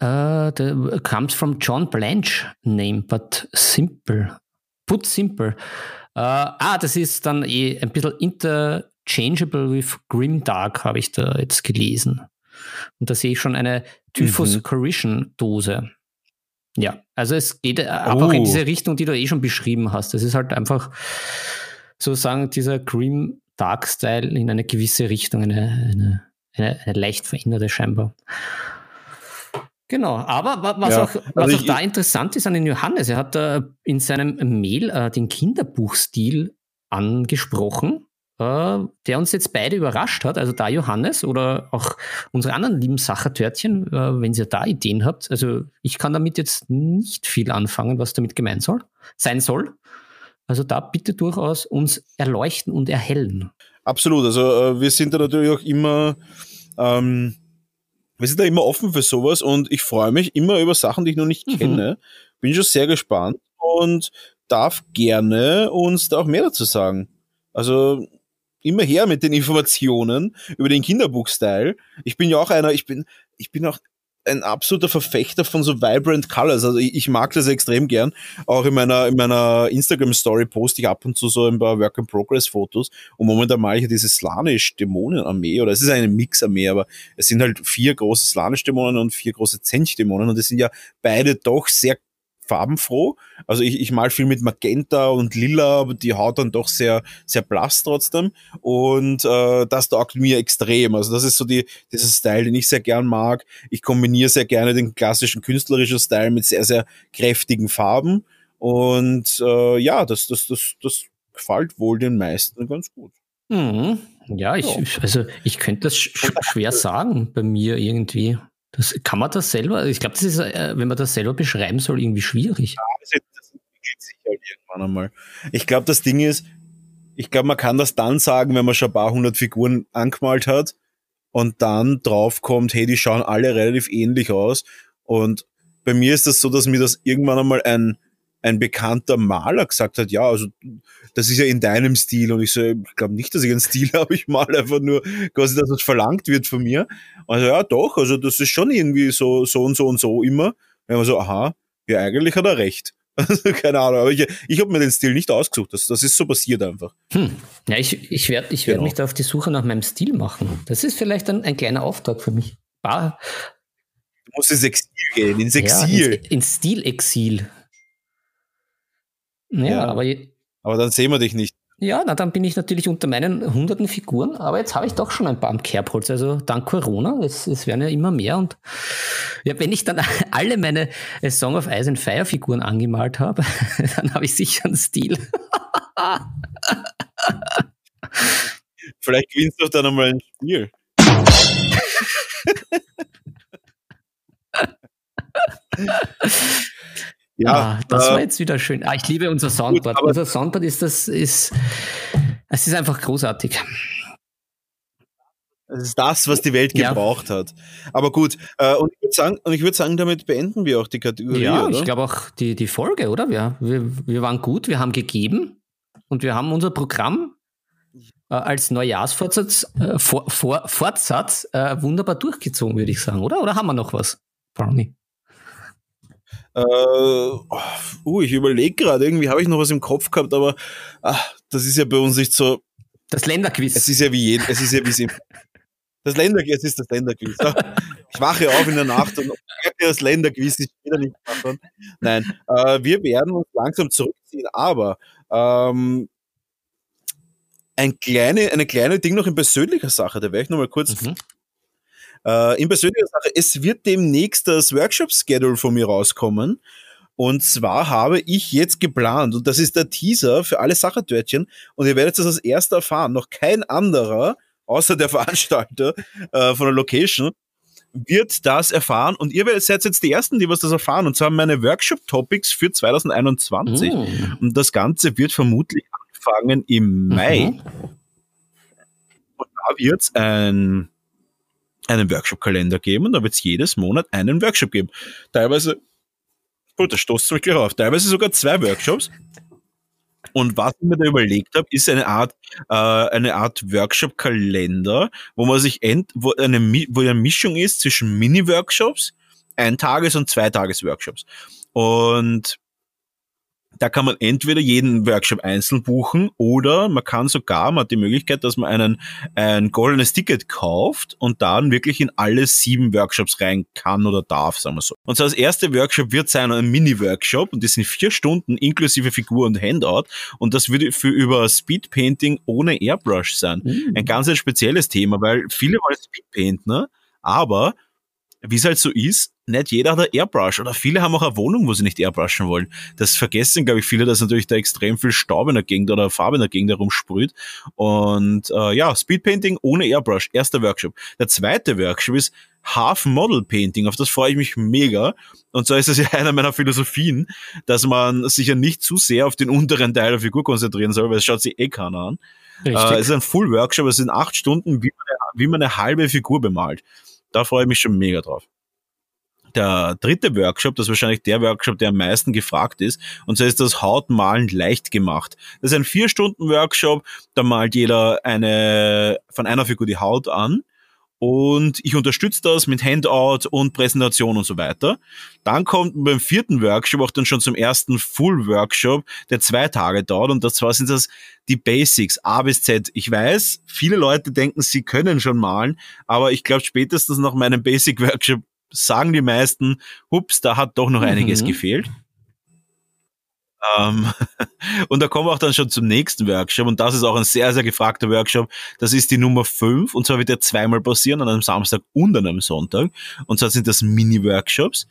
uh, the, comes from John Blanche name, but simple. Put simple. Uh, ah, das ist dann eh ein bisschen interchangeable with Grimdark, habe ich da jetzt gelesen. Und da sehe ich schon eine Typhus mhm. Ja, also es geht oh. auch in diese Richtung, die du eh schon beschrieben hast. Das ist halt einfach sozusagen dieser Grim Dark Style in eine gewisse Richtung, eine, eine, eine, eine leicht veränderte scheinbar. Genau, aber was ja, auch, was also auch da interessant ist an den Johannes, er hat äh, in seinem Mail äh, den Kinderbuchstil angesprochen, äh, der uns jetzt beide überrascht hat. Also da Johannes oder auch unsere anderen lieben Sachertörtchen, äh, wenn ihr da Ideen habt. Also ich kann damit jetzt nicht viel anfangen, was damit gemeint soll, sein soll. Also da bitte durchaus uns erleuchten und erhellen. Absolut. Also äh, wir sind da natürlich auch immer, ähm, wir sind da immer offen für sowas und ich freue mich immer über Sachen, die ich noch nicht mhm. kenne. Bin schon sehr gespannt und darf gerne uns da auch mehr dazu sagen. Also immer her mit den Informationen über den Kinderbuchstyle. Ich bin ja auch einer, ich bin, ich bin auch ein absoluter Verfechter von so vibrant Colors. Also ich, ich, mag das extrem gern. Auch in meiner, in meiner Instagram-Story poste ich ab und zu so ein paar Work-in-Progress-Fotos. Und momentan mache ich ja diese Slanisch-Dämonen-Armee. Oder es ist eine Mix-Armee, aber es sind halt vier große Slanisch-Dämonen und vier große Zench-Dämonen. Und die sind ja beide doch sehr farbenfroh. Also ich, ich mal viel mit Magenta und Lila, aber die Haut dann doch sehr, sehr blass trotzdem. Und äh, das taugt mir extrem. Also das ist so die, dieser Style, den ich sehr gern mag. Ich kombiniere sehr gerne den klassischen künstlerischen Style mit sehr, sehr kräftigen Farben. Und äh, ja, das, das, das, das gefällt wohl den meisten ganz gut. Mhm. Ja, ich, also ich könnte das sch schwer sagen bei mir irgendwie. Das, kann man das selber? Ich glaube, das ist, äh, wenn man das selber beschreiben soll, irgendwie schwierig. Ja, das entwickelt sich halt irgendwann einmal. Ich glaube, das Ding ist, ich glaube, man kann das dann sagen, wenn man schon ein paar hundert Figuren angemalt hat und dann draufkommt, hey, die schauen alle relativ ähnlich aus. Und bei mir ist das so, dass mir das irgendwann einmal ein, ein bekannter Maler gesagt hat, ja, also das ist ja in deinem Stil. Und ich so, ich glaube nicht, dass ich einen Stil habe, ich male einfach nur quasi, dass das verlangt wird von mir. Also ja, doch, also das ist schon irgendwie so, so und so und so immer. Wenn man so, aha, ja, eigentlich hat er recht. Also, keine Ahnung, aber ich, ich habe mir den Stil nicht ausgesucht. Das, das ist so passiert einfach. Hm. Ja, ich, ich werde ich werd genau. mich da auf die Suche nach meinem Stil machen. Das ist vielleicht ein, ein kleiner Auftrag für mich. Bar. Du musst ins Exil gehen, ins Exil. Ja, ins, ins Stilexil. Ja, ja, aber. Aber dann sehen wir dich nicht. Ja, na, dann bin ich natürlich unter meinen hunderten Figuren, aber jetzt habe ich doch schon ein paar am Kerbholz. Also dank Corona, es, es werden ja immer mehr. Und ja, wenn ich dann alle meine äh, Song of Ice and Fire Figuren angemalt habe, dann habe ich sicher einen Stil. Vielleicht gewinnst du dann einmal ein Spiel. Ja, ah, das äh, war jetzt wieder schön. Ah, ich liebe unser Soundboard. Gut, unser Soundboard ist das, ist, es ist einfach großartig. Es ist das, was die Welt gebraucht ja. hat. Aber gut, äh, und ich würde sagen, und sagen, damit beenden wir auch die Kategorie. Ja, oder? ich glaube auch die, die Folge, oder? Wir, wir, wir waren gut, wir haben gegeben und wir haben unser Programm äh, als Neujahrsfortsatz äh, vor, vor, Fortsatz äh, wunderbar durchgezogen, würde ich sagen, oder? Oder haben wir noch was, Brownie? Äh, uh, ich überlege gerade, irgendwie habe ich noch was im Kopf gehabt, aber ach, das ist ja bei uns nicht so. Das Länderquiz. Es ist ja wie jeden, es ist ja wie sie. Das Länderquiz, ist das Länderquiz. Ich wache auf in der Nacht und das Länderquiz ist wieder nicht machen. Nein, äh, wir werden uns langsam zurückziehen, aber ähm, ein kleine, eine kleine Ding noch in persönlicher Sache, da werde ich noch mal kurz mhm. Äh, in persönlicher Sache, es wird demnächst das Workshop-Schedule von mir rauskommen. Und zwar habe ich jetzt geplant, und das ist der Teaser für alle Sachertörtchen, und ihr werdet das als erster erfahren, noch kein anderer, außer der Veranstalter äh, von der Location, wird das erfahren. Und ihr seid jetzt die Ersten, die was das erfahren, und zwar meine Workshop-Topics für 2021. Mm. Und das Ganze wird vermutlich anfangen im Mai. Mhm. Und da wird es ein einen Workshop-Kalender geben und da wird es jedes Monat einen Workshop geben. Teilweise, gut, da stoßt mich gleich auf, teilweise sogar zwei Workshops. Und was ich mir da überlegt habe, ist eine Art, äh, eine Art Workshop-Kalender, wo man sich ent, wo eine, wo eine Mischung ist zwischen Mini-Workshops, Ein-Tages- und Zwei-Tages-Workshops. Und da kann man entweder jeden Workshop einzeln buchen oder man kann sogar, man hat die Möglichkeit, dass man einen, ein goldenes Ticket kauft und dann wirklich in alle sieben Workshops rein kann oder darf, sagen wir so. Und so das erste Workshop wird sein ein Mini-Workshop und das sind vier Stunden inklusive Figur und Handout und das würde für über Speedpainting ohne Airbrush sein. Mhm. Ein ganz ein spezielles Thema, weil viele wollen Speedpaint, ne? Aber wie es halt so ist, nicht jeder hat ein Airbrush oder viele haben auch eine Wohnung, wo sie nicht airbrushen wollen. Das vergessen, glaube ich, viele, dass natürlich da extrem viel Staub in der Gegend oder Farbe in der Gegend herumsprüht. Und äh, ja, Speedpainting ohne Airbrush, erster Workshop. Der zweite Workshop ist Half Model Painting, auf das freue ich mich mega. Und so ist es ja einer meiner Philosophien, dass man sich ja nicht zu sehr auf den unteren Teil der Figur konzentrieren soll, weil es schaut sich eh keiner an. Äh, es ist ein Full Workshop, es sind acht Stunden, wie man, eine, wie man eine halbe Figur bemalt. Da freue ich mich schon mega drauf der dritte Workshop, das ist wahrscheinlich der Workshop, der am meisten gefragt ist. Und so ist das Hautmalen leicht gemacht. Das ist ein vier Stunden Workshop, da malt jeder eine, von einer Figur die Haut an. Und ich unterstütze das mit Handout und Präsentation und so weiter. Dann kommt beim vierten Workshop auch dann schon zum ersten Full Workshop, der zwei Tage dauert. Und das zwar sind das die Basics, A bis Z. Ich weiß, viele Leute denken, sie können schon malen, aber ich glaube spätestens nach meinem Basic Workshop sagen die meisten, hups, da hat doch noch mhm. einiges gefehlt. Ähm, und da kommen wir auch dann schon zum nächsten Workshop und das ist auch ein sehr, sehr gefragter Workshop. Das ist die Nummer 5 und zwar wird der zweimal passieren, an einem Samstag und an einem Sonntag. Und zwar sind das Mini-Workshops.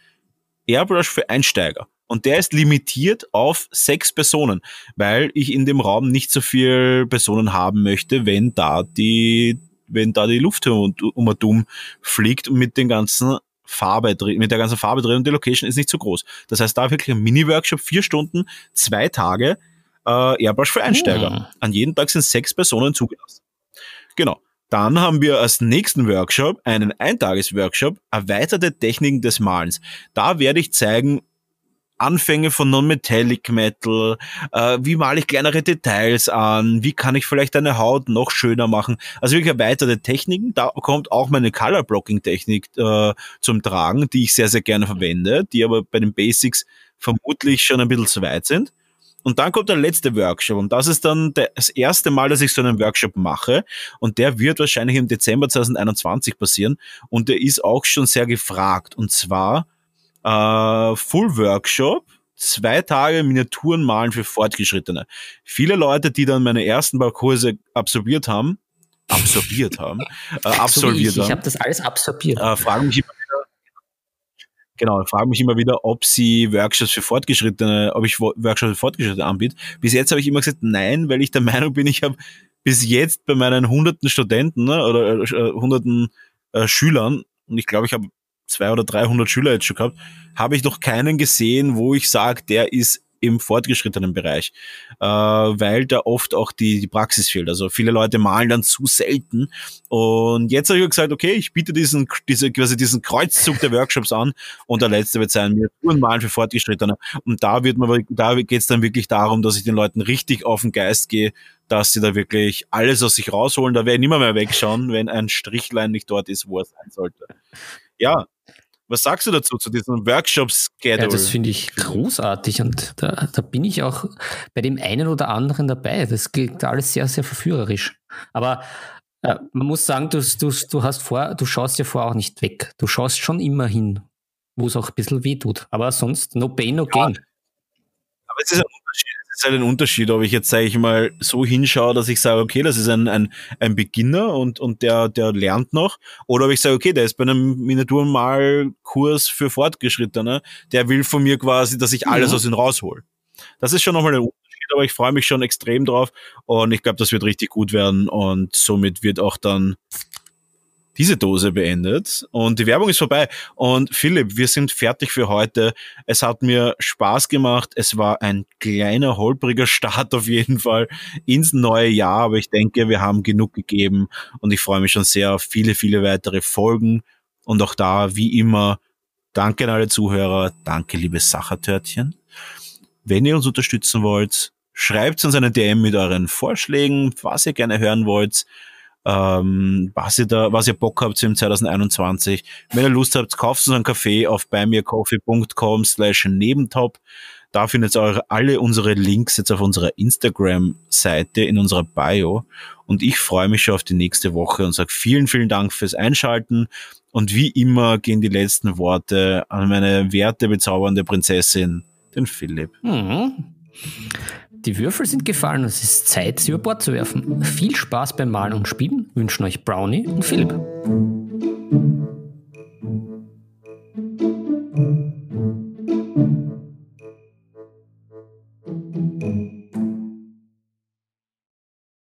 Airbrush für Einsteiger. Und der ist limitiert auf sechs Personen, weil ich in dem Raum nicht so viel Personen haben möchte, wenn da die, wenn da die Luft um, um und um fliegt und mit den ganzen Farbe drin, mit der ganzen Farbe drin und die Location ist nicht so groß. Das heißt, da wirklich ein Mini-Workshop, vier Stunden, zwei Tage, äh, Airbrush für Einsteiger. Mhm. An jedem Tag sind sechs Personen zugelassen. Genau. Dann haben wir als nächsten Workshop einen Eintages-Workshop, erweiterte Techniken des Malens. Da werde ich zeigen, Anfänge von Non-Metallic Metal, äh, wie male ich kleinere Details an, wie kann ich vielleicht eine Haut noch schöner machen. Also wirklich erweiterte Techniken. Da kommt auch meine Color Blocking Technik äh, zum Tragen, die ich sehr, sehr gerne verwende, die aber bei den Basics vermutlich schon ein bisschen zu weit sind. Und dann kommt der letzte Workshop und das ist dann das erste Mal, dass ich so einen Workshop mache und der wird wahrscheinlich im Dezember 2021 passieren und der ist auch schon sehr gefragt und zwar äh, Full Workshop, zwei Tage Miniaturen malen für Fortgeschrittene. Viele Leute, die dann meine ersten paar Kurse absorbiert haben, absorbiert haben, äh, absolviert so ich, haben. Ich habe das alles absorbiert. Äh, fragen mich immer wieder, genau, fragen mich immer wieder, ob sie Workshops für Fortgeschrittene, ob ich Workshops für Fortgeschrittene anbiete. Bis jetzt habe ich immer gesagt, nein, weil ich der Meinung bin, ich habe bis jetzt bei meinen hunderten Studenten ne, oder äh, hunderten äh, Schülern, und ich glaube, ich habe zwei oder 300 Schüler jetzt schon gehabt, habe ich noch keinen gesehen, wo ich sage, der ist im fortgeschrittenen Bereich, äh, weil da oft auch die, die Praxis fehlt. Also viele Leute malen dann zu selten. Und jetzt habe ich gesagt, okay, ich biete diesen, diese, quasi diesen Kreuzzug der Workshops an und der letzte wird sein, Miniaturen malen für Fortgeschrittene. Und da wird man, da geht es dann wirklich darum, dass ich den Leuten richtig auf den Geist gehe, dass sie da wirklich alles aus sich rausholen. Da werde ich nimmer mehr wegschauen, wenn ein Strichlein nicht dort ist, wo er sein sollte. Ja, was sagst du dazu, zu diesem Workshop-Schedule? Ja, das finde ich großartig und da, da, bin ich auch bei dem einen oder anderen dabei. Das klingt alles sehr, sehr verführerisch. Aber äh, man muss sagen, du, du, du hast vor, du schaust ja vor auch nicht weg. Du schaust schon immer hin, wo es auch ein bisschen weh tut. Aber sonst no pain, no gain. Ja, aber es ist ein Unterschied ist halt ein Unterschied, ob ich jetzt, sage ich mal, so hinschaue, dass ich sage, okay, das ist ein, ein, ein Beginner und, und der, der lernt noch, oder ob ich sage, okay, der ist bei einem Miniaturmalkurs für Fortgeschrittene, der will von mir quasi, dass ich alles ja. aus ihm raushol. Das ist schon nochmal ein Unterschied, aber ich freue mich schon extrem drauf und ich glaube, das wird richtig gut werden und somit wird auch dann diese Dose beendet und die Werbung ist vorbei. Und Philipp, wir sind fertig für heute. Es hat mir Spaß gemacht. Es war ein kleiner, holpriger Start auf jeden Fall ins neue Jahr, aber ich denke, wir haben genug gegeben und ich freue mich schon sehr auf viele, viele weitere Folgen. Und auch da, wie immer, danke an alle Zuhörer, danke liebe Sachertörtchen. Wenn ihr uns unterstützen wollt, Schreibt uns eine DM mit euren Vorschlägen, was ihr gerne hören wollt, ähm, was ihr da, was ihr Bock habt im 2021. Wenn ihr Lust habt, kauft uns einen Kaffee auf buymeacoffee.com slash nebentop. Da findet ihr alle unsere Links jetzt auf unserer Instagram-Seite in unserer Bio. Und ich freue mich schon auf die nächste Woche und sage vielen, vielen Dank fürs Einschalten. Und wie immer gehen die letzten Worte an meine werte, bezaubernde Prinzessin, den Philipp. Mhm. Die Würfel sind gefallen und es ist Zeit, sie über Bord zu werfen. Viel Spaß beim Malen und Spielen wünschen euch Brownie und Philipp.